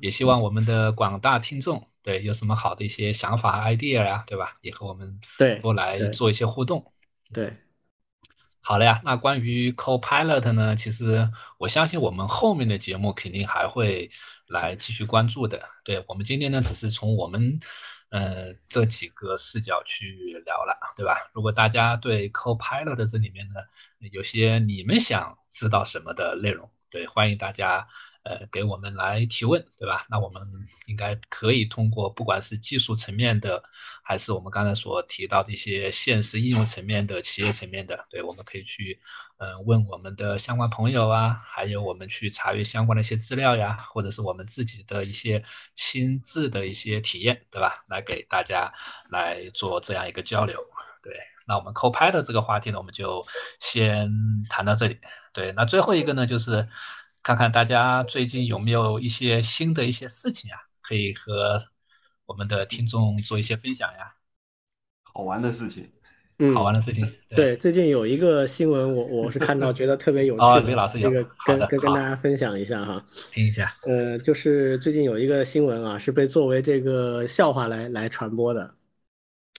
也希望我们的广大听众，对有什么好的一些想法、idea 呀、对吧？也和我们对多来做一些互动。对，好了呀，那关于 Copilot 呢，其实我相信我们后面的节目肯定还会来继续关注的。对我们今天呢，只是从我们呃这几个视角去聊了，对吧？如果大家对 Copilot 这里面呢有些你们想知道什么的内容，对，欢迎大家呃，给我们来提问，对吧？那我们应该可以通过不管是技术层面的，还是我们刚才所提到的一些现实应用层面的、企业层面的，对，我们可以去，呃，问我们的相关朋友啊，还有我们去查阅相关的一些资料呀，或者是我们自己的一些亲自的一些体验，对吧？来给大家来做这样一个交流，对。那我们扣拍的这个话题呢，我们就先谈到这里。对，那最后一个呢，就是看看大家最近有没有一些新的一些事情啊，可以和我们的听众做一些分享呀。好玩的事情，嗯，好玩的事情。对，最近有一个新闻，我我是看到觉得特别有趣。哦，李老师这个跟跟跟大家分享一下哈。听一下。呃，就是最近有一个新闻啊，是被作为这个笑话来来传播的。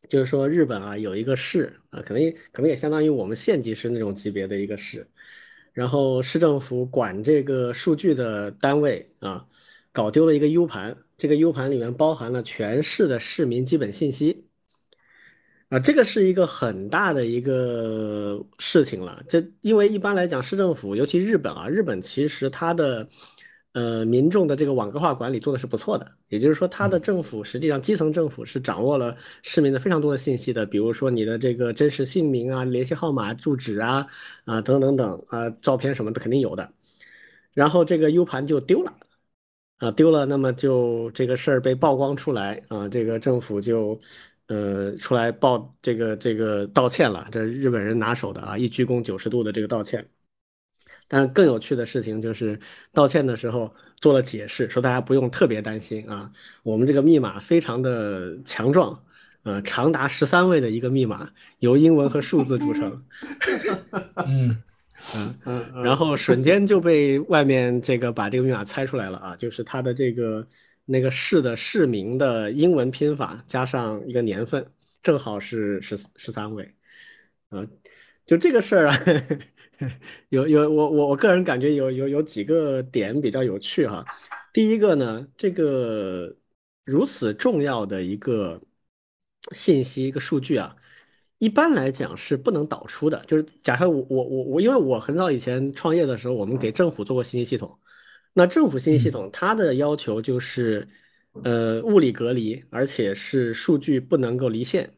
就是说，日本啊有一个市啊，可能可能也相当于我们县级市那种级别的一个市，然后市政府管这个数据的单位啊，搞丢了一个 U 盘，这个 U 盘里面包含了全市的市民基本信息，啊，这个是一个很大的一个事情了。这因为一般来讲，市政府尤其日本啊，日本其实它的。呃，民众的这个网格化管理做的是不错的，也就是说，他的政府实际上基层政府是掌握了市民的非常多的信息的，比如说你的这个真实姓名啊、联系号码、住址啊、啊等等等啊、照片什么的肯定有的。然后这个 U 盘就丢了，啊丢了，那么就这个事儿被曝光出来啊，这个政府就呃出来报这个这个道歉了，这日本人拿手的啊，一鞠躬九十度的这个道歉。但是更有趣的事情就是，道歉的时候做了解释，说大家不用特别担心啊，我们这个密码非常的强壮，呃，长达十三位的一个密码，由英文和数字组成。嗯 嗯嗯，然后瞬间就被外面这个把这个密码猜出来了啊，就是他的这个那个市的市名的英文拼法加上一个年份，正好是十十三位，啊，就这个事儿啊。有有我我我个人感觉有有有几个点比较有趣哈。第一个呢，这个如此重要的一个信息一个数据啊，一般来讲是不能导出的。就是假设我我我我，因为我很早以前创业的时候，我们给政府做过信息系统，那政府信息系统它的要求就是呃物理隔离，而且是数据不能够离线，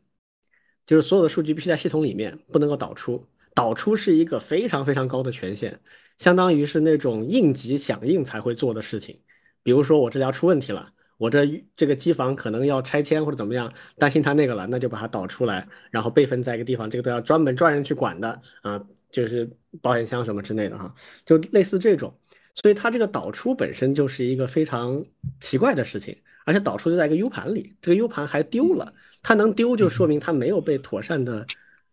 就是所有的数据必须在系统里面，不能够导出。导出是一个非常非常高的权限，相当于是那种应急响应才会做的事情。比如说我这要出问题了，我这这个机房可能要拆迁或者怎么样，担心它那个了，那就把它导出来，然后备份在一个地方，这个都要专门专人去管的啊，就是保险箱什么之类的哈，就类似这种。所以它这个导出本身就是一个非常奇怪的事情，而且导出就在一个 U 盘里，这个 U 盘还丢了，它能丢就说明它没有被妥善的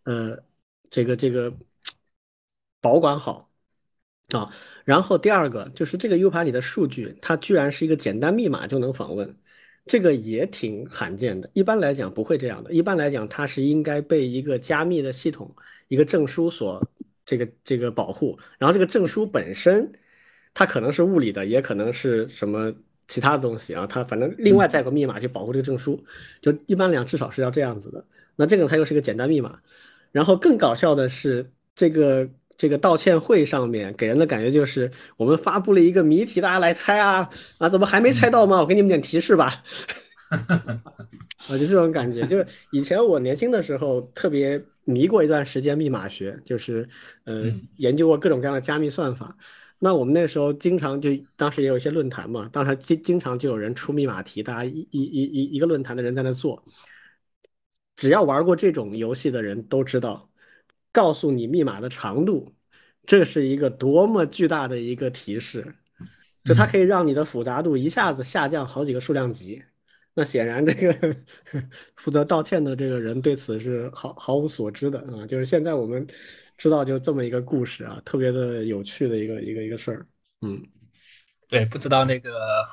呃。这个这个保管好啊，然后第二个就是这个 U 盘里的数据，它居然是一个简单密码就能访问，这个也挺罕见的。一般来讲不会这样的，一般来讲它是应该被一个加密的系统、一个证书所这个这个保护。然后这个证书本身，它可能是物理的，也可能是什么其他的东西啊，它反正另外再有个密码去保护这个证书。就一般来讲至少是要这样子的。那这个它又是个简单密码。然后更搞笑的是，这个这个道歉会上面给人的感觉就是，我们发布了一个谜题，大家来猜啊啊，怎么还没猜到吗？我给你们点提示吧。啊，就这种感觉，就是以前我年轻的时候特别迷过一段时间密码学，就是呃研究过各种各样的加密算法。那我们那时候经常就当时也有一些论坛嘛，当时经经常就有人出密码题，大家一一一一一个论坛的人在那做。只要玩过这种游戏的人都知道，告诉你密码的长度，这是一个多么巨大的一个提示，就它可以让你的复杂度一下子下降好几个数量级。那显然，这个 负责道歉的这个人对此是毫毫无所知的啊。就是现在我们知道就这么一个故事啊，特别的有趣的一个一个一个事儿。嗯，对，不知道那个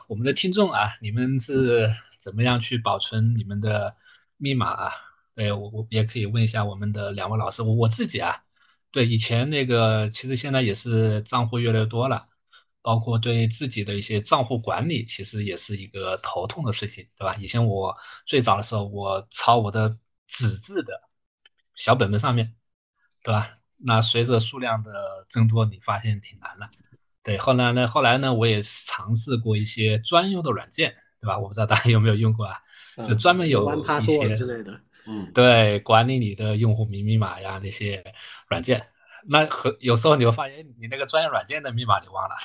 我们的听众啊，你们是怎么样去保存你们的密码啊？对我我也可以问一下我们的两位老师，我我自己啊，对以前那个其实现在也是账户越来越多了，包括对自己的一些账户管理，其实也是一个头痛的事情，对吧？以前我最早的时候，我抄我的纸质的小本本上面，对吧？那随着数量的增多，你发现挺难了。对，后来呢，后来呢，我也尝试过一些专用的软件，对吧？我不知道大家有没有用过啊？就专门有一些之类的，嗯，对，管理你的用户名密码呀那些软件。那和有时候你会发现，你那个专业软件的密码你忘了，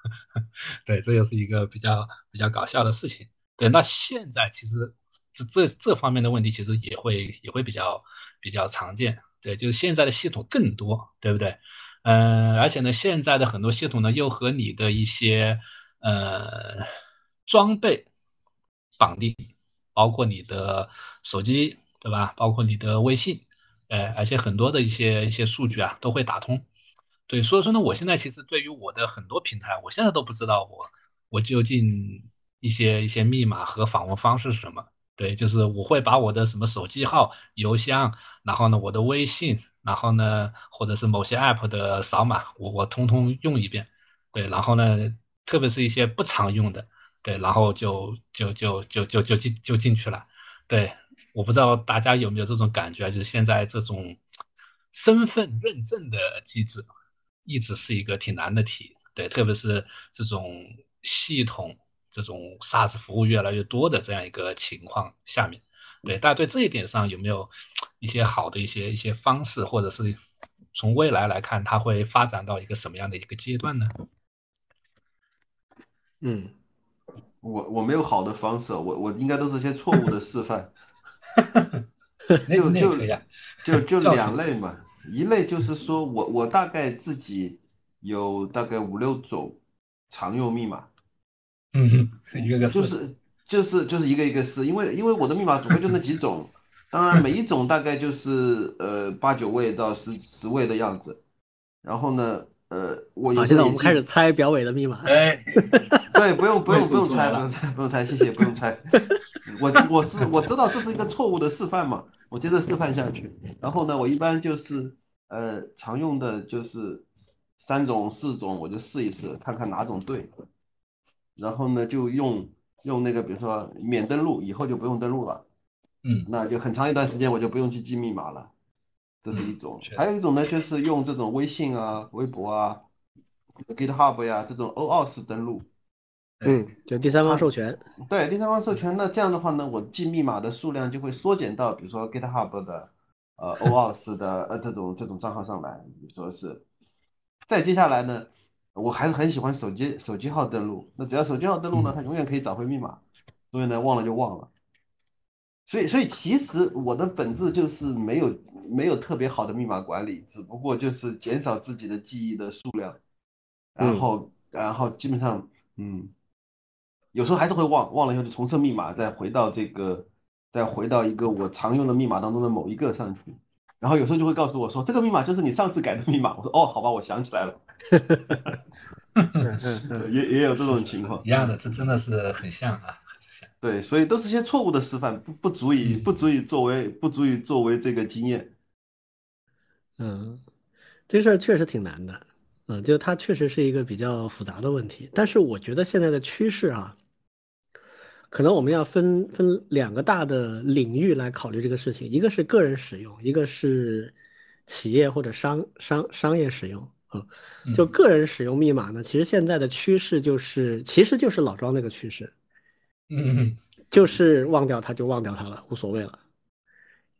对，这又是一个比较比较搞笑的事情。对，那现在其实这这这方面的问题其实也会也会比较比较常见。对，就是现在的系统更多，对不对？嗯，而且呢，现在的很多系统呢又和你的一些呃装备绑定，包括你的手机，对吧？包括你的微信。哎，而且很多的一些一些数据啊都会打通，对，所以说呢，我现在其实对于我的很多平台，我现在都不知道我我究竟一些一些密码和访问方式是什么。对，就是我会把我的什么手机号、邮箱，然后呢我的微信，然后呢或者是某些 app 的扫码，我我通通用一遍。对，然后呢，特别是一些不常用的，对，然后就就就就就就进就进去了，对。我不知道大家有没有这种感觉，就是现在这种身份认证的机制一直是一个挺难的题，对，特别是这种系统这种 SaaS 服务越来越多的这样一个情况下面，对，大家对这一点上有没有一些好的一些一些方式，或者是从未来来看，它会发展到一个什么样的一个阶段呢？嗯，我我没有好的方式，我我应该都是些错误的示范。就就就就 两类嘛，一类就是说我我大概自己有大概五六种常用密码，嗯，一个个就是就是就是一个一个试，因为因为我的密码总共就那几种，当然每一种大概就是呃八九位到十十位的样子，然后呢呃我现在我们开始猜表尾的密码，哎，对，不用不用不用猜不用猜不用猜，谢谢不用猜。我我是我知道这是一个错误的示范嘛，我接着示范下去。然后呢，我一般就是呃常用的就是三种四种，我就试一试，看看哪种对。然后呢，就用用那个比如说免登录，以后就不用登录了。嗯，那就很长一段时间我就不用去记密码了。这是一种，还有一种呢，就是用这种微信啊、微博啊、GitHub 呀这种 OAuth 登录。嗯，就第三方授权。对，第三方授权，那这样的话呢，我记密码的数量就会缩减到，比如说 GitHub 的，呃，OAuth 的，呃，这种这种账号上来。你说是。再接下来呢，我还是很喜欢手机手机号登录。那只要手机号登录呢，它永远可以找回密码。所以呢，忘了就忘了。所以，所以其实我的本质就是没有没有特别好的密码管理，只不过就是减少自己的记忆的数量，然后，然后基本上，嗯。有时候还是会忘，忘了以后就重设密码，再回到这个，再回到一个我常用的密码当中的某一个上去，然后有时候就会告诉我说，这个密码就是你上次改的密码。我说哦，好吧，我想起来了。也也有这种情况，一样的，这真的是很像啊，很像。对，所以都是些错误的示范，不不足以不足以作为不足以作为这个经验。嗯，这事儿确实挺难的。嗯，就它确实是一个比较复杂的问题，但是我觉得现在的趋势啊，可能我们要分分两个大的领域来考虑这个事情，一个是个人使用，一个是企业或者商商商业使用。啊，就个人使用密码呢，其实现在的趋势就是，其实就是老庄那个趋势，嗯，就是忘掉它就忘掉它了，无所谓了。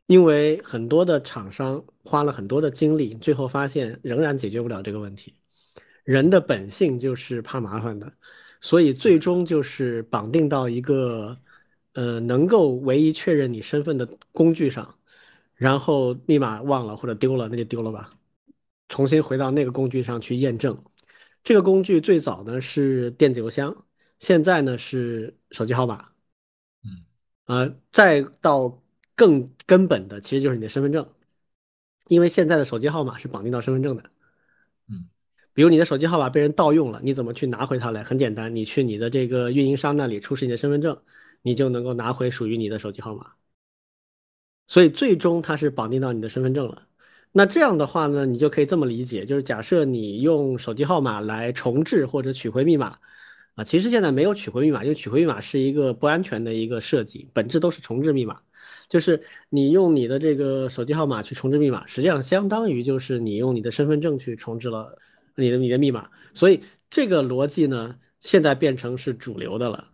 因为很多的厂商花了很多的精力，最后发现仍然解决不了这个问题。人的本性就是怕麻烦的，所以最终就是绑定到一个，呃，能够唯一确认你身份的工具上，然后密码忘了或者丢了，那就丢了吧，重新回到那个工具上去验证。这个工具最早呢是电子邮箱，现在呢是手机号码，嗯，呃，再到更根本的，其实就是你的身份证，因为现在的手机号码是绑定到身份证的。嗯比如你的手机号码被人盗用了，你怎么去拿回它来？很简单，你去你的这个运营商那里出示你的身份证，你就能够拿回属于你的手机号码。所以最终它是绑定到你的身份证了。那这样的话呢，你就可以这么理解，就是假设你用手机号码来重置或者取回密码，啊，其实现在没有取回密码，因为取回密码是一个不安全的一个设计，本质都是重置密码，就是你用你的这个手机号码去重置密码，实际上相当于就是你用你的身份证去重置了。你的你的密码，所以这个逻辑呢，现在变成是主流的了。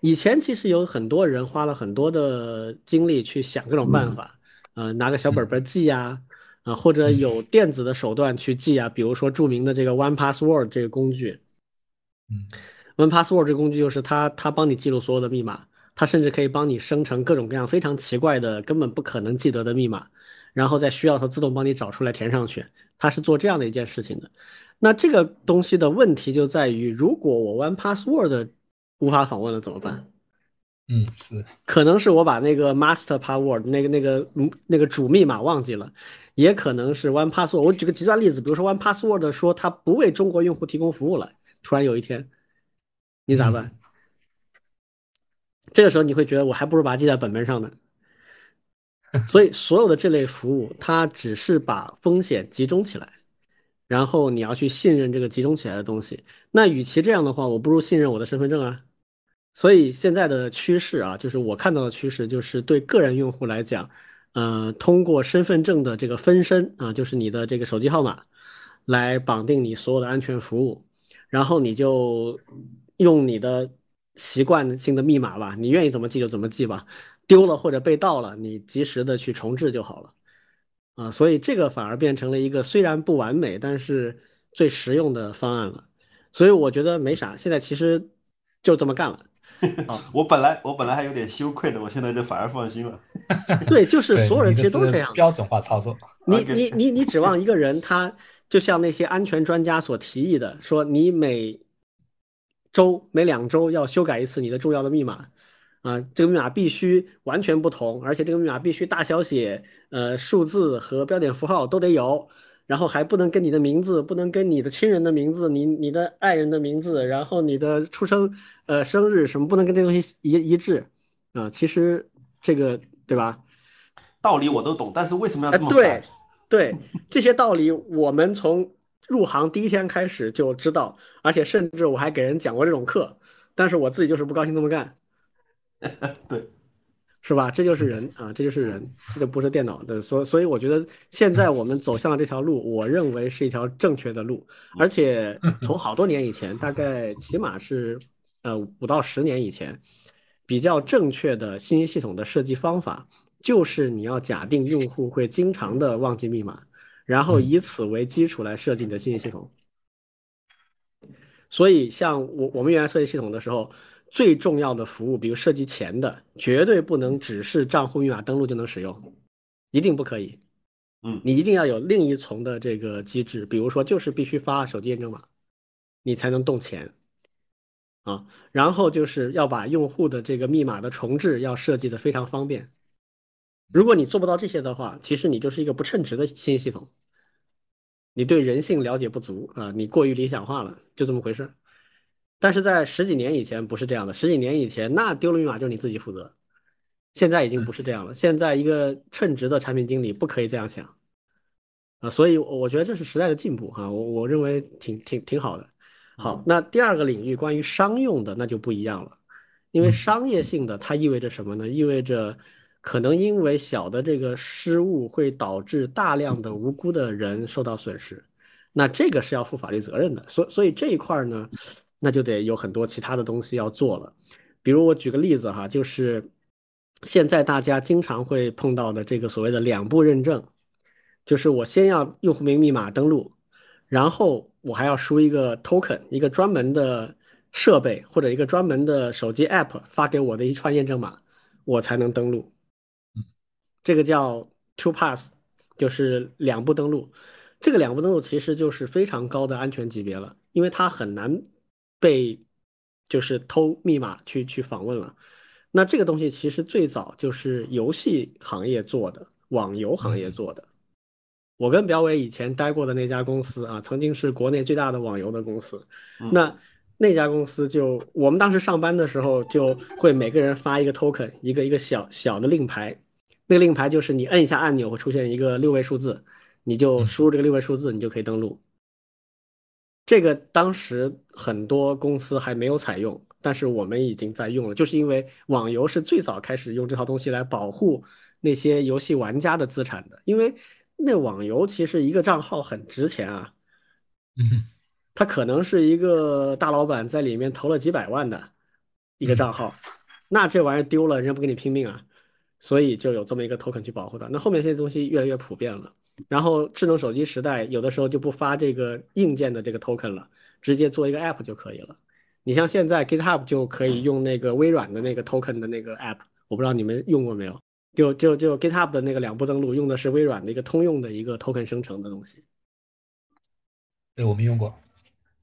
以前其实有很多人花了很多的精力去想各种办法，呃，拿个小本本记呀，啊，或者有电子的手段去记啊，比如说著名的这个 One Password 这个工具。嗯，One Password 这个工具就是它，它帮你记录所有的密码，它甚至可以帮你生成各种各样非常奇怪的、根本不可能记得的密码，然后在需要它自动帮你找出来填上去。它是做这样的一件事情的。那这个东西的问题就在于，如果我 One Password 无法访问了怎么办？嗯，是，可能是我把那个 Master Password 那个那个嗯那个主密码忘记了，也可能是 One Password。我举个极端例子，比如说 One Password 说它不为中国用户提供服务了，突然有一天，你咋办？这个时候你会觉得我还不如把它记在本本上呢。所以所有的这类服务，它只是把风险集中起来。然后你要去信任这个集中起来的东西，那与其这样的话，我不如信任我的身份证啊。所以现在的趋势啊，就是我看到的趋势，就是对个人用户来讲，呃，通过身份证的这个分身啊，就是你的这个手机号码，来绑定你所有的安全服务，然后你就用你的习惯性的密码吧，你愿意怎么记就怎么记吧，丢了或者被盗了，你及时的去重置就好了。啊，所以这个反而变成了一个虽然不完美，但是最实用的方案了。所以我觉得没啥，现在其实就这么干了。我本来我本来还有点羞愧的，我现在就反而放心了。对，就是所有人其实都这样。标准化操作。你你你你指望一个人，他就像那些安全专家所提议的，说你每周每两周要修改一次你的重要的密码。啊，这个密码必须完全不同，而且这个密码必须大小写，呃，数字和标点符号都得有，然后还不能跟你的名字，不能跟你的亲人的名字，你你的爱人的名字，然后你的出生，呃，生日什么不能跟这东西一一致啊。其实这个对吧？道理我都懂，但是为什么要这么对 对，这些道理我们从入行第一天开始就知道，而且甚至我还给人讲过这种课，但是我自己就是不高兴这么干。对，是吧？这就是人啊，这就是人，这就不是电脑的。所所以，我觉得现在我们走向了这条路，我认为是一条正确的路。而且 从好多年以前，大概起码是呃五到十年以前，比较正确的信息系统的设计方法，就是你要假定用户会经常的忘记密码，然后以此为基础来设计你的信息系统。所以，像我我们原来设计系统的时候。最重要的服务，比如设计前的，绝对不能只是账户密码登录就能使用，一定不可以。嗯，你一定要有另一重的这个机制，比如说就是必须发手机验证码，你才能动钱啊。然后就是要把用户的这个密码的重置要设计的非常方便。如果你做不到这些的话，其实你就是一个不称职的信息系统，你对人性了解不足啊，你过于理想化了，就这么回事。但是在十几年以前不是这样的，十几年以前那丢了密码就是你自己负责，现在已经不是这样了。现在一个称职的产品经理不可以这样想啊，所以我觉得这是时代的进步哈，我我认为挺挺挺好的。好，那第二个领域关于商用的那就不一样了，因为商业性的它意味着什么呢？意味着可能因为小的这个失误会导致大量的无辜的人受到损失，那这个是要负法律责任的。所所以这一块呢。那就得有很多其他的东西要做了，比如我举个例子哈，就是现在大家经常会碰到的这个所谓的两步认证，就是我先要用户名密码登录，然后我还要输一个 token，一个专门的设备或者一个专门的手机 app 发给我的一串验证码，我才能登录。这个叫 two pass，就是两步登录。这个两步登录其实就是非常高的安全级别了，因为它很难。被就是偷密码去去访问了，那这个东西其实最早就是游戏行业做的，网游行业做的。我跟表伟以前待过的那家公司啊，曾经是国内最大的网游的公司。那那家公司就我们当时上班的时候，就会每个人发一个 token，一个一个小小的令牌。那个令牌就是你摁一下按钮会出现一个六位数字，你就输入这个六位数字，你就可以登录。这个当时很多公司还没有采用，但是我们已经在用了，就是因为网游是最早开始用这套东西来保护那些游戏玩家的资产的，因为那网游其实一个账号很值钱啊，嗯他可能是一个大老板在里面投了几百万的一个账号，那这玩意儿丢了，人家不跟你拼命啊，所以就有这么一个 token 去保护它。那后面这些东西越来越普遍了，然后智能手机时代有的时候就不发这个硬件的这个 token 了，直接做一个 app 就可以了。你像现在 GitHub 就可以用那个微软的那个 token 的那个 app，我不知道你们用过没有？就就就 GitHub 的那个两步登录用的是微软的一个通用的一个 token 生成的东西。对，我们用过。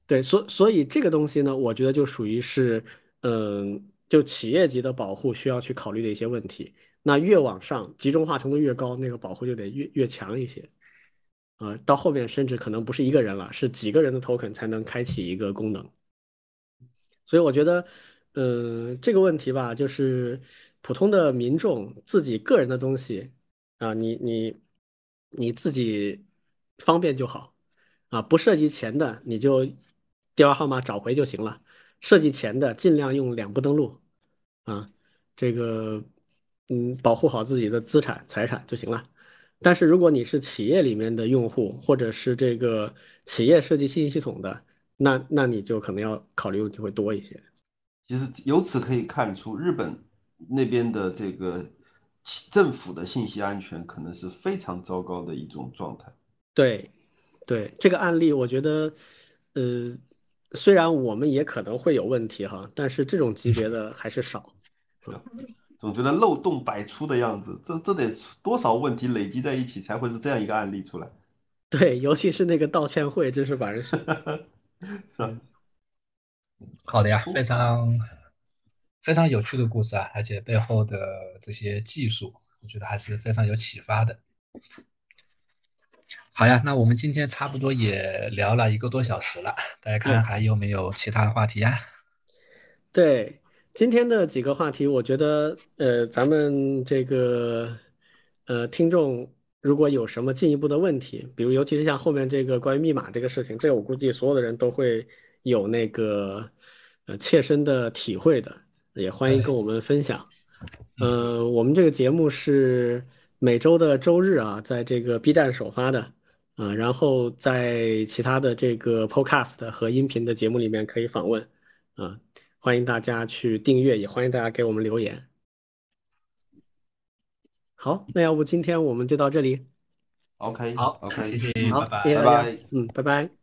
对，所所以这个东西呢，我觉得就属于是，嗯，就企业级的保护需要去考虑的一些问题。那越往上，集中化程度越高，那个保护就得越越强一些。啊，到后面甚至可能不是一个人了，是几个人的 token 才能开启一个功能。所以我觉得，嗯，这个问题吧，就是普通的民众自己个人的东西啊，你你你自己方便就好啊，不涉及钱的你就电话号码找回就行了，涉及钱的尽量用两步登录啊，这个嗯，保护好自己的资产财产就行了。但是如果你是企业里面的用户，或者是这个企业设计信息系统的。那那你就可能要考虑问题会多一些。其实由此可以看出，日本那边的这个政府的信息安全可能是非常糟糕的一种状态。对，对这个案例，我觉得，呃，虽然我们也可能会有问题哈，但是这种级别的还是少。总觉得漏洞百出的样子，这这得多少问题累积在一起才会是这样一个案例出来？对，尤其是那个道歉会，真是把人。是，好的呀，非常非常有趣的故事啊，而且背后的这些技术，我觉得还是非常有启发的。好呀，那我们今天差不多也聊了一个多小时了，大家看还有没有其他的话题呀？对，今天的几个话题，我觉得呃，咱们这个呃听众。如果有什么进一步的问题，比如尤其是像后面这个关于密码这个事情，这个我估计所有的人都会有那个呃切身的体会的，也欢迎跟我们分享。呃，我们这个节目是每周的周日啊，在这个 B 站首发的啊，然后在其他的这个 Podcast 和音频的节目里面可以访问啊，欢迎大家去订阅，也欢迎大家给我们留言。好，那要不今天我们就到这里。OK，好，OK，谢谢，好，拜谢谢大家，嗯，拜拜。